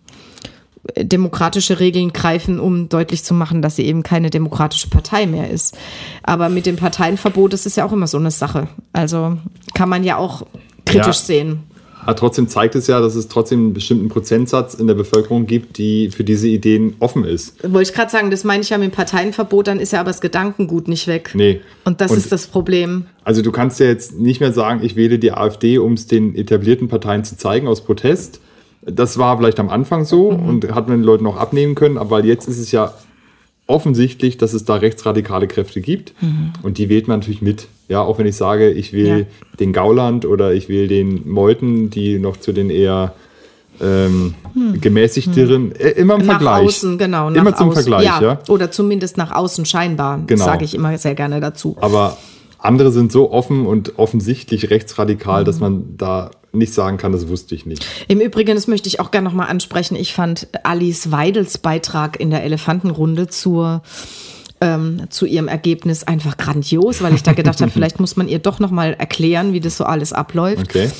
demokratische Regeln greifen, um deutlich zu machen, dass sie eben keine demokratische Partei mehr ist. Aber mit dem Parteienverbot ist es ja auch immer so eine Sache. Also kann man ja auch kritisch ja. sehen. Aber trotzdem zeigt es ja, dass es trotzdem einen bestimmten Prozentsatz in der Bevölkerung gibt, die für diese Ideen offen ist. Wollte ich gerade sagen, das meine ich ja mit dem Parteienverbot, dann ist ja aber das Gedankengut nicht weg. Nee. Und das Und ist das Problem. Also du kannst ja jetzt nicht mehr sagen, ich wähle die AfD, um es den etablierten Parteien zu zeigen aus Protest, das war vielleicht am Anfang so mhm. und hat man den Leuten auch abnehmen können, aber jetzt ist es ja offensichtlich, dass es da rechtsradikale Kräfte gibt mhm. und die wählt man natürlich mit. Ja, auch wenn ich sage, ich will ja. den Gauland oder ich will den Meuten, die noch zu den eher ähm, gemäßigteren, äh, immer im Nach Vergleich. außen, genau. Nach Immer zum außen. Vergleich, ja. Oder zumindest nach außen scheinbar. Genau. Sage ich immer sehr gerne dazu. Aber andere sind so offen und offensichtlich rechtsradikal, Mhm. dass man da nicht sagen kann, das wusste ich nicht. Im Übrigen, das möchte ich auch gerne nochmal ansprechen. Ich fand Alice Weidels Beitrag in der Elefantenrunde zur ähm, zu ihrem Ergebnis einfach grandios, weil ich da gedacht habe, (laughs) vielleicht muss man ihr doch nochmal erklären, wie das so alles abläuft. Okay.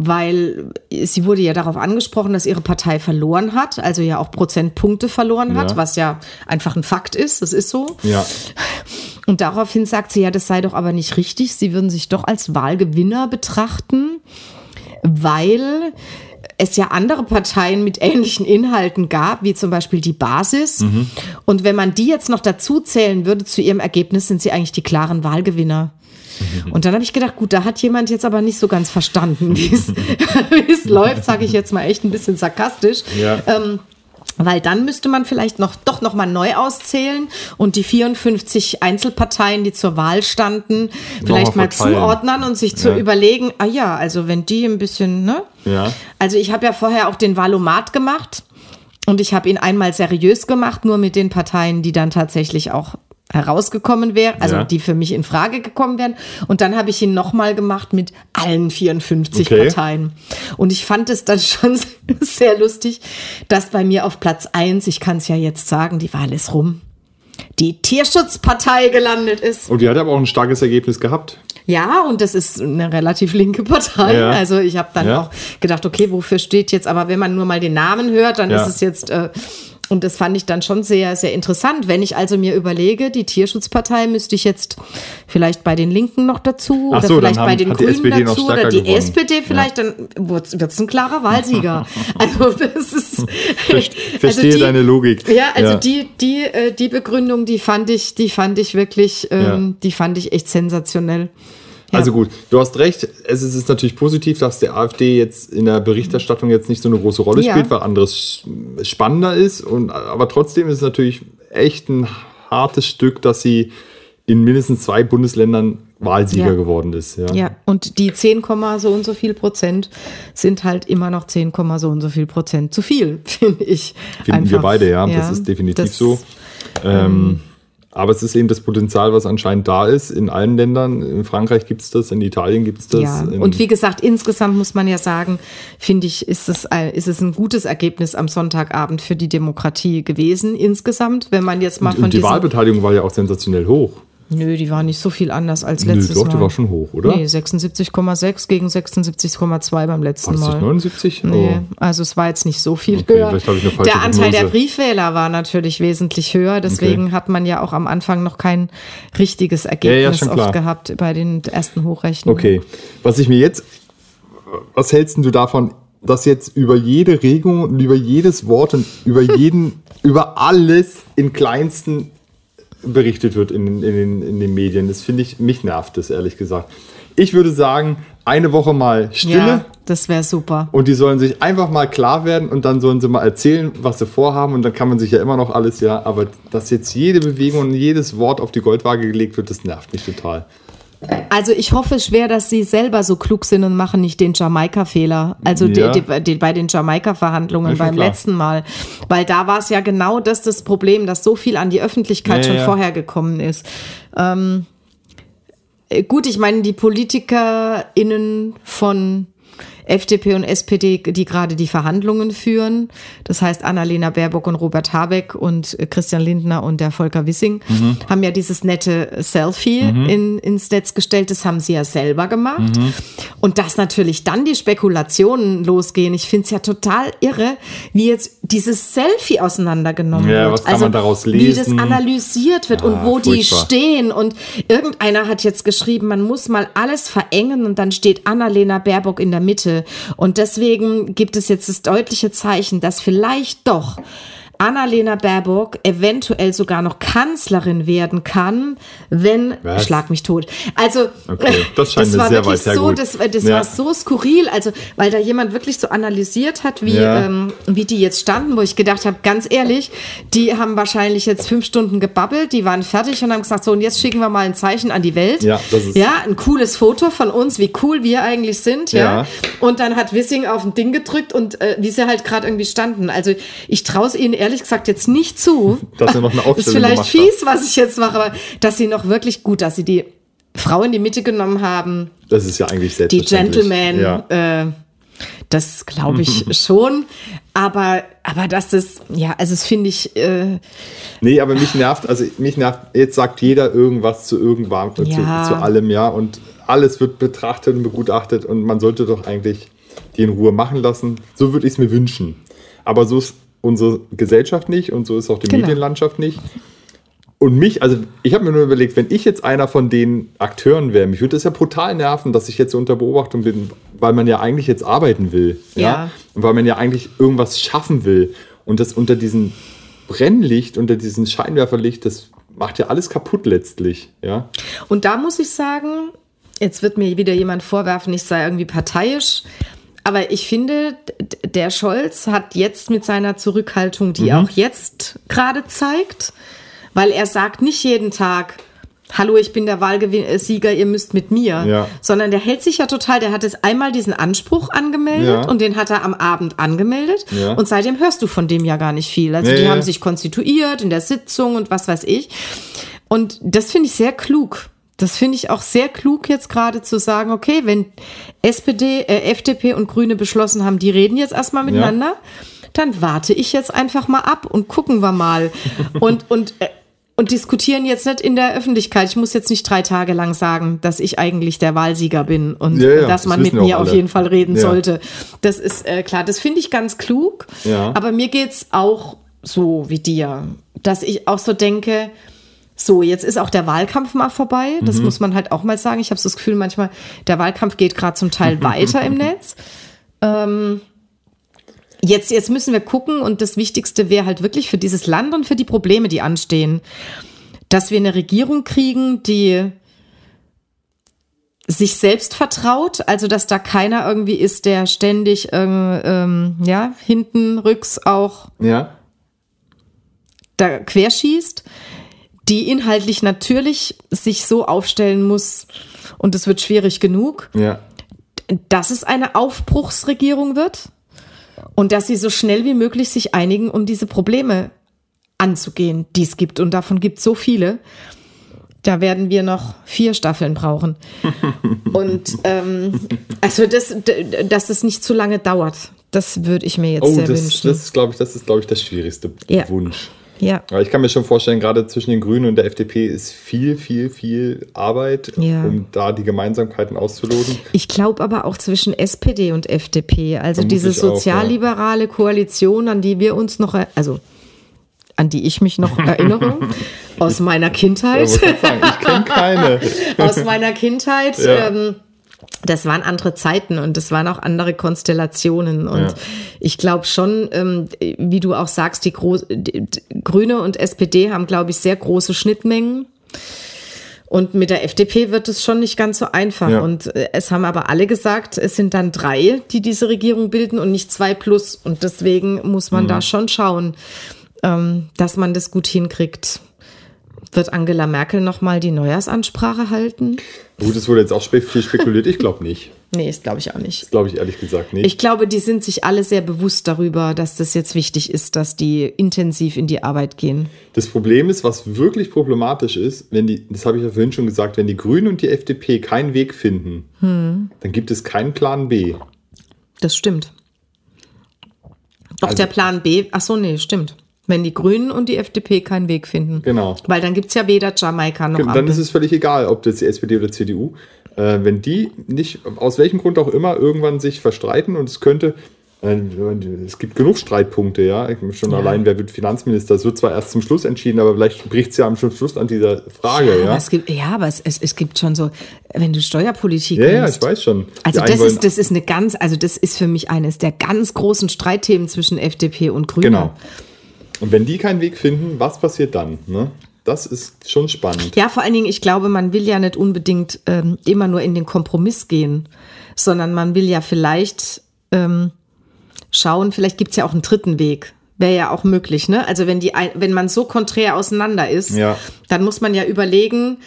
Weil sie wurde ja darauf angesprochen, dass ihre Partei verloren hat, also ja auch Prozentpunkte verloren hat, Ja. was ja einfach ein Fakt ist, das ist so. Ja. Und daraufhin sagt sie ja, das sei doch aber nicht richtig, sie würden sich doch als Wahlgewinner betrachten, weil es ja andere Parteien mit ähnlichen Inhalten gab, wie zum Beispiel die Basis. Und wenn man die jetzt noch dazu zählen würde zu ihrem Ergebnis, sind sie eigentlich die klaren Wahlgewinner. Und dann habe ich gedacht, gut, da hat jemand jetzt aber nicht so ganz verstanden, wie es (laughs) läuft, sage ich jetzt mal echt ein bisschen sarkastisch. Ja. Ähm, weil dann müsste man vielleicht noch doch noch mal neu auszählen und die 54 Einzelparteien, die zur Wahl standen, vielleicht mal verteilen. zuordnen und sich zu Ja. überlegen, ah ja, also wenn die ein bisschen, ne? Ja. Also ich habe ja vorher auch den Valomat gemacht und ich habe ihn einmal seriös gemacht, nur mit den Parteien, die dann tatsächlich auch herausgekommen wären, also Ja. die für mich in Frage gekommen wären. Und dann habe ich ihn nochmal gemacht mit allen 54 Okay. Parteien. Und ich fand es dann (laughs) schon sehr lustig, dass bei mir auf Platz 1, ich kann es ja jetzt sagen, die Wahl ist rum, die Tierschutzpartei gelandet ist. Und die hat aber auch ein starkes Ergebnis gehabt. Ja, und das ist eine relativ linke Partei. Ja. Also ich habe dann Ja. auch gedacht, okay, wofür steht jetzt, aber wenn man nur mal den Namen hört, dann ist es jetzt, äh, und das fand ich dann schon sehr, sehr interessant. Wenn ich also mir überlege, die Tierschutzpartei müsste ich jetzt vielleicht bei den Linken noch dazu Ach oder so, vielleicht haben- bei den Grünen dazu oder die gewonnen. SPD vielleicht, dann wird es ein klarer Wahlsieger. (laughs) also das ist (laughs) Verstehe die, deine Logik. ja, also die, die, äh, die Begründung, die fand ich, die fand ich wirklich, ähm, Ja. die fand ich echt sensationell. Ja. Also gut, du hast recht. Es ist natürlich positiv, dass der AfD jetzt in der Berichterstattung jetzt nicht so eine große Rolle Ja. spielt, weil anderes spannender ist. Und, aber trotzdem ist es natürlich echt ein hartes Stück, dass sie in mindestens zwei Bundesländern Wahlsieger Ja. geworden ist. Ja. Ja, und die 10, Komma so und so viel Prozent sind halt immer noch 10, Komma so und so viel Prozent zu viel, (laughs) finde ich. Finden wir Einfach, beide, ja. Das ist definitiv das- so. Ähm, aber es ist eben das Potenzial, was anscheinend da ist. In allen Ländern. In Frankreich gibt es das, in Italien gibt es das. Ja, und wie gesagt, insgesamt muss man ja sagen, finde ich, ist es, ein- ist es ein gutes Ergebnis am Sonntagabend für die Demokratie gewesen, insgesamt, wenn man jetzt mal von und die Wahlbeteiligung war ja auch sensationell hoch. Nö, die war nicht so viel anders als Nö, letztes doch, Mal. die war schon hoch, oder? Nee, 76,6 gegen 76,2 beim letzten Mal. nicht 79? Nee, Oh. also es war jetzt nicht so viel Okay, höher. der Anteil der. Briefwähler war natürlich wesentlich höher, deswegen hat man ja auch am Anfang noch kein richtiges Ergebnis schon oft klar. gehabt bei den ersten Hochrechnungen. Okay. Was ich mir jetzt, was hältst du davon, dass jetzt über jede Regung und über jedes Wort und über jeden, (laughs) über alles in kleinsten berichtet wird in, den- in, in den Medien? Das finde ich, mich nervt das ehrlich gesagt. Ich würde sagen, eine Woche mal Stille. Ja, das wäre super. Und die sollen sich einfach mal klar werden und dann sollen sie mal erzählen, was sie vorhaben und dann kann man sich ja immer noch alles, ja. Aber dass jetzt jede Bewegung und jedes Wort auf die Goldwaage gelegt wird, das nervt mich total. Also ich hoffe schwer, dass sie selber so klug sind und machen nicht den Jamaika-Fehler. Also Ja. die, die, die, bei den Jamaika-Verhandlungen beim klar. letzten Mal. Weil da war es ja genau das das Problem, dass so viel an die Öffentlichkeit Ja, schon ja. vorher gekommen ist. Ähm, äh, gut, ich meine, die PolitikerInnen von FDP und SPD, die gerade die Verhandlungen führen. Das heißt, Annalena Baerbock und Robert Habeck und äh, Christian Lindner und der Volker Wissing Mhm. haben ja dieses nette Selfie in, ins Netz gestellt. Das haben sie ja selber gemacht. Mhm. Und dass natürlich dann die Spekulationen losgehen. Ich finde es ja total irre, wie jetzt dieses Selfie auseinandergenommen Ja, wird. was kann man daraus Wie das analysiert wird Ah, und wo die furchtbar. stehen. Und irgendeiner hat jetzt geschrieben, man muss mal alles verengen und dann steht Annalena Baerbock in der Mitte. Und deswegen gibt es jetzt das deutliche Zeichen, dass vielleicht doch Annalena Baerbock eventuell sogar noch Kanzlerin werden kann, wenn Was? schlag mich tot. Also Okay, (laughs) das scheint mir war sehr wirklich weit so, hergeholt. das, das Ja. war so skurril, also weil da jemand wirklich so analysiert hat, wie Ja. ähm, wie die jetzt standen, wo ich gedacht habe, ganz ehrlich, die haben wahrscheinlich jetzt fünf Stunden gebabbelt, die waren fertig und haben gesagt, so und jetzt schicken wir mal ein Zeichen an die Welt. Ja, das ist- ja ein cooles Foto von uns, wie cool wir eigentlich sind, ja. Ja. Und dann hat Wissing auf ein Ding gedrückt und äh, wie sie halt gerade irgendwie standen. Also ich traue es ihnen ehrlich gesagt jetzt nicht zu. (laughs) Dass sie noch eine (laughs) ist Aufstellung vielleicht gemacht fies, was ich jetzt mache, aber dass sie noch wirklich gut, dass sie die Frau in die Mitte genommen haben, Das ist ja eigentlich die selbstverständlich. Gentleman, Ja. äh, das glaube ich (laughs) schon. Aber, aber das ist, ja, also das finde ich, äh, Nee, aber mich nervt, also mich nervt, jetzt sagt jeder irgendwas zu irgendwann, Ja. zu, zu allem, ja. Und alles wird betrachtet und begutachtet und man sollte doch eigentlich die in Ruhe machen lassen. So würde ich es mir wünschen. Aber so ist unsere Gesellschaft nicht und so ist auch die Genau. Medienlandschaft nicht. Und mich, also ich habe mir nur überlegt, wenn ich jetzt einer von den Akteuren wäre, mich würde das ja brutal nerven, dass ich jetzt so unter Beobachtung bin, weil man ja eigentlich jetzt arbeiten will. Ja. Ja. Und weil man ja eigentlich irgendwas schaffen will. Und das unter diesem Brennlicht, unter diesem Scheinwerferlicht, das macht ja alles kaputt letztlich. Ja. Und da muss ich sagen, jetzt wird mir wieder jemand vorwerfen, ich sei irgendwie parteiisch. Aber ich finde, der Scholz hat jetzt mit seiner Zurückhaltung, die er auch jetzt gerade zeigt, weil er sagt nicht jeden Tag, Hallo, ich bin der Wahlsieger, ihr müsst mit mir. Ja. Sondern der hält sich ja total, der hat jetzt einmal diesen Anspruch angemeldet Ja. und den hat er am Abend angemeldet. Ja. Und seitdem hörst du von dem ja gar nicht viel. Also Ja, die haben sich konstituiert in der Sitzung und was weiß ich. Und das finde ich sehr klug. Das finde ich auch sehr klug jetzt gerade zu sagen, okay, wenn SPD, äh, FDP und Grüne beschlossen haben, die reden jetzt erstmal miteinander, dann warte ich jetzt einfach mal ab und gucken wir mal. (laughs) und, und, äh, und diskutieren jetzt nicht in der Öffentlichkeit. Ich muss jetzt nicht drei Tage lang sagen, dass ich eigentlich der Wahlsieger bin und Ja, ja, dass das man mit wissen mir auf jeden Fall reden Ja. sollte. Das ist äh, klar. Das finde ich ganz klug. Ja. Aber mir geht's auch so wie dir, dass ich auch so denke, so, jetzt ist auch der Wahlkampf mal vorbei. Mhm. Das muss man halt auch mal sagen. Ich habe so das Gefühl, manchmal, der Wahlkampf geht gerade zum Teil (laughs) weiter im Netz. Ähm, jetzt, jetzt müssen wir gucken und das Wichtigste wäre halt wirklich für dieses Land und für die Probleme, die anstehen, dass wir eine Regierung kriegen, die sich selbst vertraut, also dass da keiner irgendwie ist, der ständig ähm, ähm, ja hinten rücks auch Ja. da querschießt, die inhaltlich natürlich sich so aufstellen muss und es wird schwierig genug, Ja. dass es eine Aufbruchsregierung wird und dass sie so schnell wie möglich sich einigen, um diese Probleme anzugehen, die es gibt. Und davon gibt es so viele. Da werden wir noch vier Staffeln brauchen. (laughs) Und ähm, also, das, dass es nicht zu lange dauert, das würde ich mir jetzt Oh, sehr das, wünschen. das ist, glaube ich, das ist, glaube ich, der schwierigste Ja. Wunsch. Ja. Aber ich kann mir schon vorstellen, gerade zwischen den Grünen und der FDP ist viel, viel, viel Arbeit, Ja. um da die Gemeinsamkeiten auszuloten. Ich glaube aber auch zwischen SPD und FDP, also Vermutlich diese auch, ja. sozialliberale Koalition, an die wir uns noch, also an die ich mich noch (laughs) erinnere, aus meiner Ja, Kindheit, wollte ich ich kenne keine. (laughs) aus meiner Kindheit. Ja. Ähm, das waren andere Zeiten und das waren auch andere Konstellationen. Und Ja. ich glaube schon, ähm, wie du auch sagst, die, Gro die, die Grüne und SPD haben, glaube ich, sehr große Schnittmengen. Und mit der FDP wird es schon nicht ganz so einfach. Ja. Und äh, es haben aber alle gesagt, es sind dann drei, die diese Regierung bilden und nicht zwei plus. Und deswegen muss man Mhm. da schon schauen, ähm, dass man das gut hinkriegt. Wird Angela Merkel nochmal die Neujahrsansprache halten? Gut, es wurde jetzt auch viel spekuliert. Ich glaube nicht. (laughs) Nee, das glaube ich auch nicht. Glaube ich ehrlich gesagt nicht. Ich glaube, die sind sich alle sehr bewusst darüber, dass das jetzt wichtig ist, dass die intensiv in die Arbeit gehen. Das Problem ist, was wirklich problematisch ist, wenn die, das habe ich ja vorhin schon gesagt, wenn die Grünen und die FDP keinen Weg finden, Hm. dann gibt es keinen Plan B. Das stimmt. Doch Also- der Plan B, ach so, nee, stimmt. Wenn die Grünen und die FDP keinen Weg finden. Genau. Weil dann gibt es ja weder Jamaika noch Dann Ampel. ist es völlig egal, ob das die SPD oder CDU, äh, wenn die nicht, aus welchem Grund auch immer, irgendwann sich verstreiten und es könnte, äh, es gibt genug Streitpunkte, ja, schon Ja. allein, wer wird Finanzminister, es wird zwar erst zum Schluss entschieden, aber vielleicht bricht es ja am Schluss an dieser Frage, Aber ja. es gibt, ja, aber es, es, es gibt schon so, wenn du Steuerpolitik Ja, ja, nimmst, ich weiß schon. Also das ist, das ist eine ganz, also das ist für mich eines der ganz großen Streitthemen zwischen FDP und Grünen. Genau. Und wenn die keinen Weg finden, was passiert dann? Ne? Das ist schon spannend. Ja, vor allen Dingen, ich glaube, man will ja nicht unbedingt ähm, immer nur in den Kompromiss gehen, sondern man will ja vielleicht ähm, schauen, vielleicht gibt es ja auch einen dritten Weg. Wäre ja auch möglich, ne? Also wenn die, wenn man so konträr auseinander ist, Ja. dann muss man ja überlegen,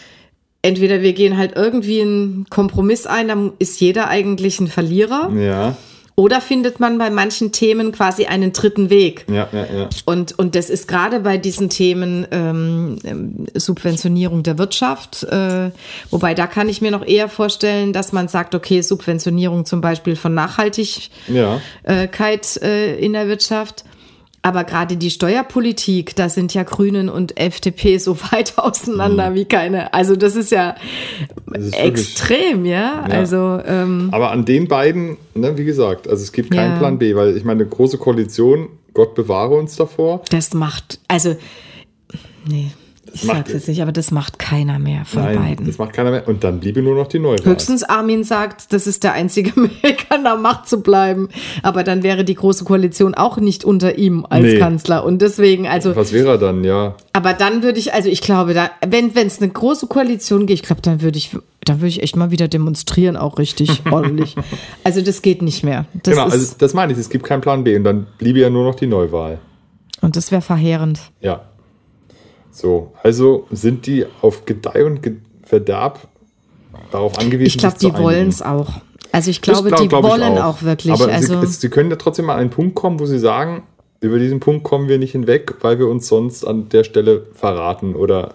entweder wir gehen halt irgendwie einen Kompromiss ein, dann ist jeder eigentlich ein Verlierer, Ja, oder findet man bei manchen Themen quasi einen dritten Weg. ja, ja, ja. Und, und das ist gerade bei diesen Themen ähm, ähm, Subventionierung der Wirtschaft, äh, wobei da kann ich mir noch eher vorstellen, dass man sagt, okay, Subventionierung zum Beispiel von Nachhaltigkeit Ja, äh, in der Wirtschaft. Aber gerade die Steuerpolitik, da sind ja Grünen und FDP so (laughs) weit auseinander wie keine. Also das ist ja Das ist wirklich- extrem, ja. Ja. Also ähm, Aber an den beiden, ne, wie gesagt, also es gibt keinen Ja. Plan B, weil ich meine, eine große Koalition, Gott bewahre uns davor. das macht, also nee, ich sag's jetzt nicht, aber das macht keiner mehr von Nein, beiden. das macht keiner mehr. Und dann bliebe nur noch die Neuwahl. Höchstens Armin sagt, das ist der einzige (laughs) Weg, an der Macht zu bleiben. Aber dann wäre die Große Koalition auch nicht unter ihm als Nee. Kanzler. Und deswegen, also, Was wäre er dann, ja? aber dann würde ich, also ich glaube, da, wenn es eine große Koalition geht, ich glaube, dann würde ich, dann würde ich echt mal wieder demonstrieren, auch richtig (laughs) ordentlich. Also das geht nicht mehr. Das genau, ist, also das meine ich, es gibt keinen Plan B und dann bliebe ja nur noch die Neuwahl. und das wäre verheerend. Ja. So, also sind die auf Gedeih und Verderb darauf angewiesen, Ich glaube, die wollen es auch. Also ich glaube, glaub- die glaub wollen auch. wirklich. Aber also, sie, sie können ja trotzdem mal an einen Punkt kommen, wo sie sagen, über diesen Punkt kommen wir nicht hinweg, weil wir uns sonst an der Stelle verraten oder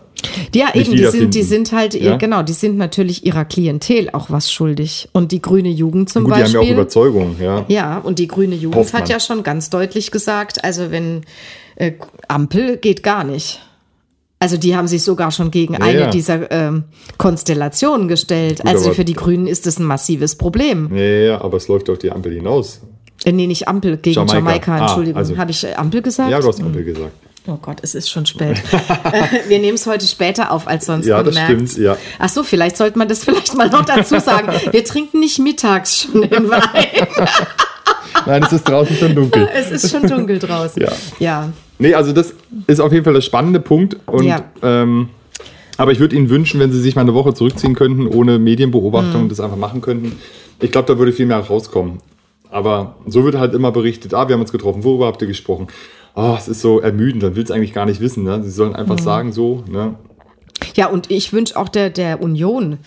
Ja, eben, die sind, die sind halt, Ja? genau, die sind natürlich ihrer Klientel auch was schuldig. Und die grüne Jugend zum gut, die haben ja auch Beispiel. Überzeugung, ja. ja, und die grüne Jugend Hofft man. hat ja schon ganz deutlich gesagt, also wenn äh, Ampel geht gar nicht. Also die haben sich sogar schon gegen eine ja. dieser ähm, Konstellationen gestellt. also aber- für die Grünen ist das ein massives Problem. Ja, ja, ja, aber es läuft auf die Ampel hinaus. Äh, nee, nicht Ampel, gegen Jamaika. Jamaika, Ah, Entschuldigung. also- Habe ich äh, Ampel gesagt? Ja, du hast Ampel gesagt. Oh Gott, es ist schon spät. (laughs) Äh, Wir nehmen es heute später auf als sonst. Ja, das merkt's. stimmt, ja. Ach so, vielleicht sollte man das (laughs) vielleicht mal noch dazu sagen. Wir trinken nicht mittags schon den Wein. (laughs) Nein, es ist draußen schon dunkel. (laughs) Es ist schon dunkel draußen. Ja. Ja. Nee, also das ist auf jeden Fall der spannende Punkt. Und, Ja. ähm, aber ich würde Ihnen wünschen, wenn Sie sich mal eine Woche zurückziehen könnten, ohne Medienbeobachtung, Mhm. das einfach machen könnten. Ich glaube, da würde viel mehr rauskommen. Aber so wird halt immer berichtet, ah, wir haben uns getroffen, worüber habt ihr gesprochen? Ah, es ist so ermüdend, dann will es eigentlich gar nicht wissen. Ne? Sie sollen Mhm. einfach sagen so, ne? Ja, und ich wünsche auch der, der Union,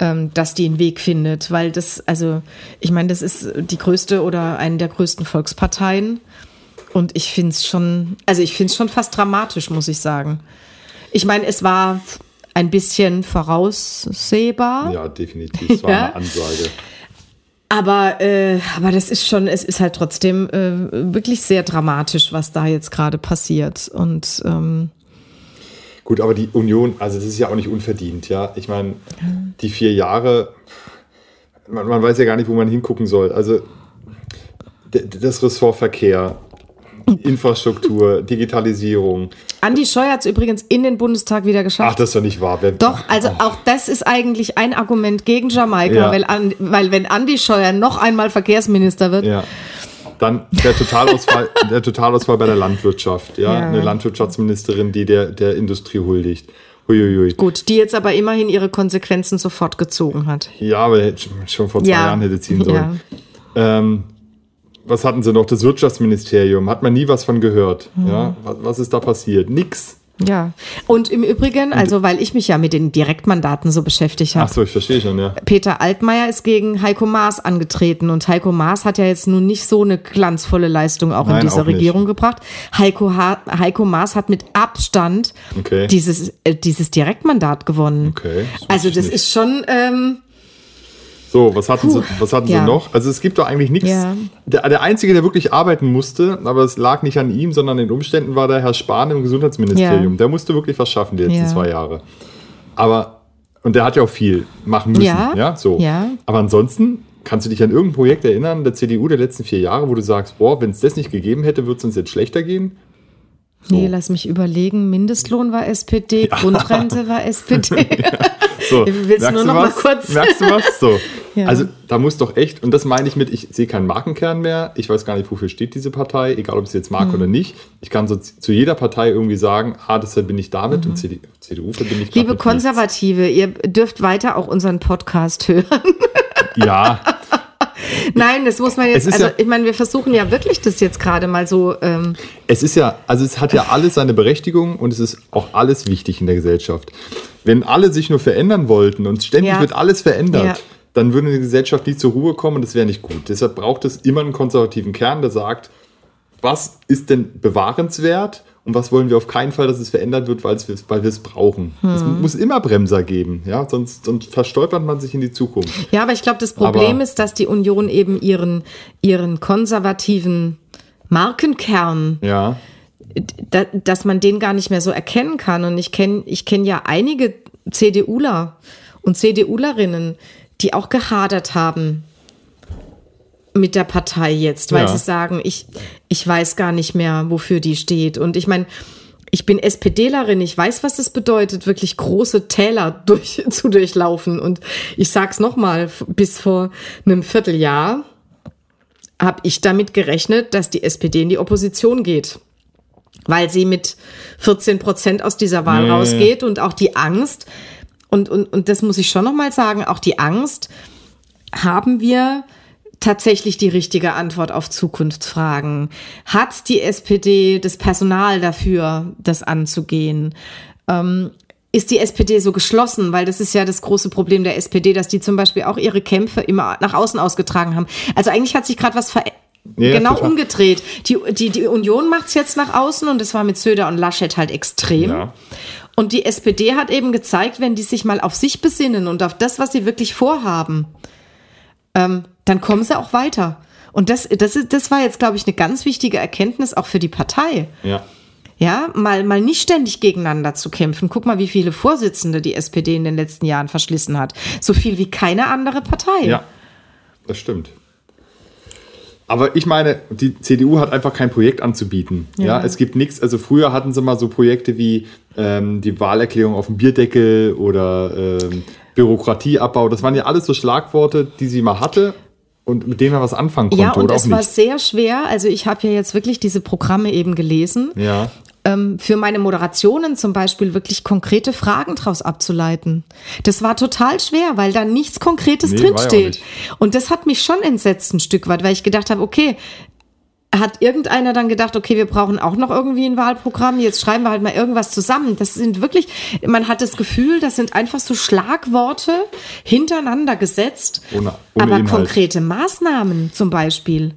ähm, dass die einen Weg findet, weil das, also, ich meine, das ist die größte oder eine der größten Volksparteien. Und ich finde es schon, also ich finde es schon fast dramatisch, muss ich sagen. Ich meine, es war ein bisschen voraussehbar. Ja, definitiv. Das war (laughs) Ja. eine Ansage. Aber, äh, aber das ist schon, es ist halt trotzdem äh, wirklich sehr dramatisch, was da jetzt gerade passiert. Und ähm, Gut, aber die Union, also das ist ja auch nicht unverdient, ja. Ich meine, die vier Jahre, man, man weiß ja gar nicht, wo man hingucken soll. Also das Ressort Verkehr, Infrastruktur, (laughs) Digitalisierung. Andi Scheuer hat es übrigens in den Bundestag wieder geschafft. Ach, das ist doch nicht wahr. Wer, Doch, also auch das ist eigentlich ein Argument gegen Jamaika, Ja. weil, weil wenn Andi Scheuer noch einmal Verkehrsminister wird, Ja. Dann der Totalausfall, (laughs) der Totalausfall bei der Landwirtschaft, ja. Ja. Eine Landwirtschaftsministerin, die der, der Industrie huldigt. Huiuiui. gut, die jetzt aber immerhin ihre Konsequenzen sofort gezogen hat. Ja, aber schon vor zwei Ja. Jahren hätte ziehen sollen. Ja. Ähm, was hatten sie noch? Das Wirtschaftsministerium. Hat man nie was von Hm. gehört. Ja, was, was ist da passiert? Nix. Ja. Und im Übrigen, also weil ich mich ja mit den Direktmandaten so beschäftigt habe, Ach so, ich verstehe schon, ja. Peter Altmaier ist gegen Heiko Maas angetreten und Heiko Maas hat ja jetzt nun nicht so eine glanzvolle Leistung auch in Nein, dieser auch nicht. Regierung gebracht. Heiko, ha Heiko Maas hat mit Abstand Okay. dieses, äh, dieses Direktmandat gewonnen. Okay, das Also das ich ist schon, ähm, So, was hatten, Puh, sie, was hatten ja. sie noch? Also es gibt doch eigentlich nichts. Ja. Der, der Einzige, der wirklich arbeiten musste, aber es lag nicht an ihm, sondern an den Umständen, war der Herr Spahn im Gesundheitsministerium. Ja. Der musste wirklich was schaffen die letzten Ja. zwei Jahre. Aber, und der hat ja auch viel machen müssen. Ja, Ja, so. ja. Aber ansonsten, kannst du dich an irgendein Projekt erinnern, der CDU der letzten vier Jahre, wo du sagst, boah, wenn es das nicht gegeben hätte, würde es uns jetzt schlechter gehen? nee, lass mich überlegen, Mindestlohn war SPD, (laughs) Grundrente war SPD. So, (laughs) Willst du nur noch mal was? kurz- Merkst du was? So. (laughs) Ja. Also da muss doch echt, und das meine ich mit, ich sehe keinen Markenkern mehr. Ich weiß gar nicht, wofür steht diese Partei, egal ob ich sie jetzt Mhm. mag oder nicht. Ich kann so zu jeder Partei irgendwie sagen, ah, deshalb bin ich damit und CDU, CDU verbinde ich Mhm. Liebe Konservative, ihr dürft weiter auch unseren Podcast hören. nichts. (laughs) Ja, Nein, das muss man jetzt, also ja- ich meine, wir versuchen ja wirklich das jetzt gerade mal so, ähm, es ist ja, also es hat ja alles seine Berechtigung und es ist auch alles wichtig in der Gesellschaft. Wenn alle sich nur verändern wollten und ständig Ja. wird alles verändert, Ja. Dann würde eine Gesellschaft nie zur Ruhe kommen und das wäre nicht gut. Deshalb braucht es immer einen konservativen Kern, der sagt, was ist denn bewahrenswert und was wollen wir auf keinen Fall, dass es verändert wird, weil es- wir es brauchen. Es Hm. muss immer Bremser geben, ja, sonst, sonst verstolpert man sich in die Zukunft. ja, aber ich glaube, das Problem Aber- ist, dass die Union eben ihren, ihren konservativen Markenkern Ja, da, dass man den gar nicht mehr so erkennen kann. Und ich kenne ich kenn ja einige CDUler und CDUlerinnen, die auch gehadert haben mit der Partei jetzt, weil Ja. sie sagen, ich, ich weiß gar nicht mehr, wofür die steht. Und ich meine, ich bin SPDlerin, ich weiß, was es bedeutet, wirklich große Täler durch, (laughs) zu durchlaufen. Und ich sag's nochmal, bis vor einem Vierteljahr habe ich damit gerechnet, dass die SPD in die Opposition geht weil sie mit 14 Prozent aus dieser Wahl Nee. rausgeht und auch die Angst, und, und, und das muss ich schon nochmal sagen, auch die Angst, haben wir tatsächlich die richtige Antwort auf Zukunftsfragen? Hat die SPD das Personal dafür, das anzugehen? Ähm, ist die SPD so geschlossen? Weil das ist ja das große Problem der SPD, dass die zum Beispiel auch ihre Kämpfe immer nach außen ausgetragen haben. Also eigentlich hat sich gerade was verändert. Ja, genau total. umgedreht. Die, die, die Union macht es jetzt nach außen und das war mit Söder und Laschet halt extrem. Ja. Und die SPD hat eben gezeigt, wenn die sich mal auf sich besinnen und auf das, was sie wirklich vorhaben, ähm, dann kommen sie auch weiter. Und das, das, ist, das war jetzt, glaube ich, eine ganz wichtige Erkenntnis auch für die Partei. ja. Ja, mal, mal nicht ständig gegeneinander zu kämpfen. Guck mal, wie viele Vorsitzende die SPD in den letzten Jahren verschlissen hat. So viel wie keine andere Partei. Ja, das stimmt. Aber ich meine, die CDU hat einfach kein Projekt anzubieten. Ja, Ja. es gibt nichts. Also früher hatten sie mal so Projekte wie ähm, die Wahlerklärung auf dem Bierdeckel oder ähm, Bürokratieabbau. Das waren ja alles so Schlagworte, die sie mal hatte und mit denen man was anfangen konnte Ja, und oder es war sehr schwer. Also ich habe ja jetzt wirklich diese Programme eben gelesen. Ja, ähm, für meine Moderationen zum Beispiel wirklich konkrete Fragen draus abzuleiten. Das war total schwer, weil da nichts Konkretes Nee, drinsteht. Und das hat mich schon entsetzt ein Stück weit, weil ich gedacht habe, okay, hat irgendeiner dann gedacht, okay, wir brauchen auch noch irgendwie ein Wahlprogramm, jetzt schreiben wir halt mal irgendwas zusammen. Das sind wirklich, man hat das Gefühl, das sind einfach so Schlagworte hintereinander gesetzt, Ohne- ohne aber Inhalt. konkrete Maßnahmen zum Beispiel.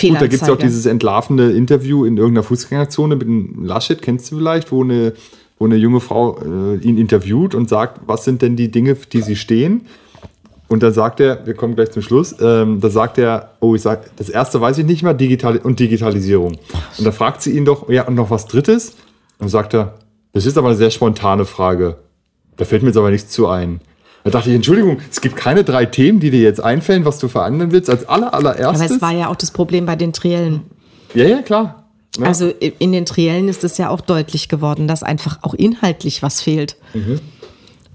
Gut, da gibt es auch dieses entlarvende Interview in irgendeiner Fußgängerzone mit dem Laschet, kennst du vielleicht, wo eine, wo eine junge Frau äh, ihn interviewt und sagt, was sind denn die Dinge, für die sie stehen? Und dann sagt er, wir kommen gleich zum Schluss, ähm, da sagt er, oh, ich sag, das erste weiß ich nicht mehr, digital und Digitalisierung. Und da fragt sie ihn doch, ja, und noch was drittes? Und sagt er, das ist aber eine sehr spontane Frage. Da fällt mir jetzt aber nichts zu ein. Da dachte ich, Entschuldigung, es gibt keine drei Themen, die dir jetzt einfällen, was du verändern willst, als aller, allererstes. Aber es war ja auch das Problem bei den Triellen. Ja, ja, klar. Ja. Also in den Triellen ist es ja auch deutlich geworden, dass einfach auch inhaltlich was fehlt.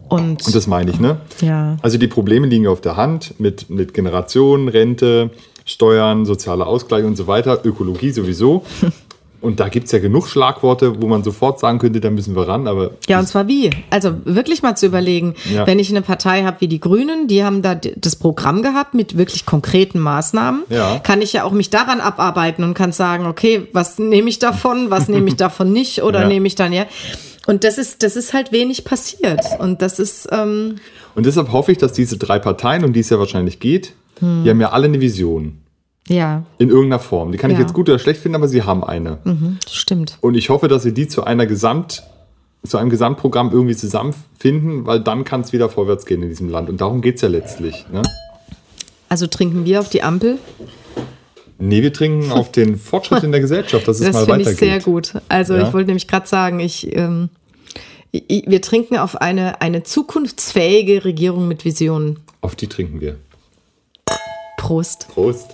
Und, Und das meine ich, ne? ja. Also die Probleme liegen auf der Hand mit, mit Generationen, Rente, Steuern, sozialer Ausgleich und so weiter, Ökologie sowieso. (laughs) Und da gibt es ja genug Schlagworte, wo man sofort sagen könnte, da müssen wir ran, aber Ja, und zwar wie? Also wirklich mal zu überlegen, Ja. wenn ich eine Partei habe wie die Grünen, die haben da das Programm gehabt mit wirklich konkreten Maßnahmen, Ja. kann ich ja auch mich daran abarbeiten und kann sagen, okay, was nehme ich davon, was (laughs) nehme ich davon nicht oder Ja. nehme ich dann ja. Und das ist, das ist halt wenig passiert. Und das ist, ähm, Und deshalb hoffe ich, dass diese drei Parteien, um die es ja wahrscheinlich geht, Hm. die haben ja alle eine Vision. Ja, In irgendeiner Form. Die kann ich Ja. jetzt gut oder schlecht finden, aber sie haben eine. stimmt. Und ich hoffe, dass sie die zu einer Gesamt, zu einem Gesamtprogramm irgendwie zusammenfinden, weil dann kann es wieder vorwärts gehen in diesem Land. Und darum geht es ja letztlich. Ne? Also trinken wir auf die Ampel. Nee, wir trinken (laughs) auf den Fortschritt in der Gesellschaft, dass es Das mal finde ich weitergeht. sehr gut. Also Ja. ich wollte nämlich gerade sagen, ich, ähm, ich, wir trinken auf eine, eine zukunftsfähige Regierung mit Visionen. Auf die trinken wir. Prost. Prost.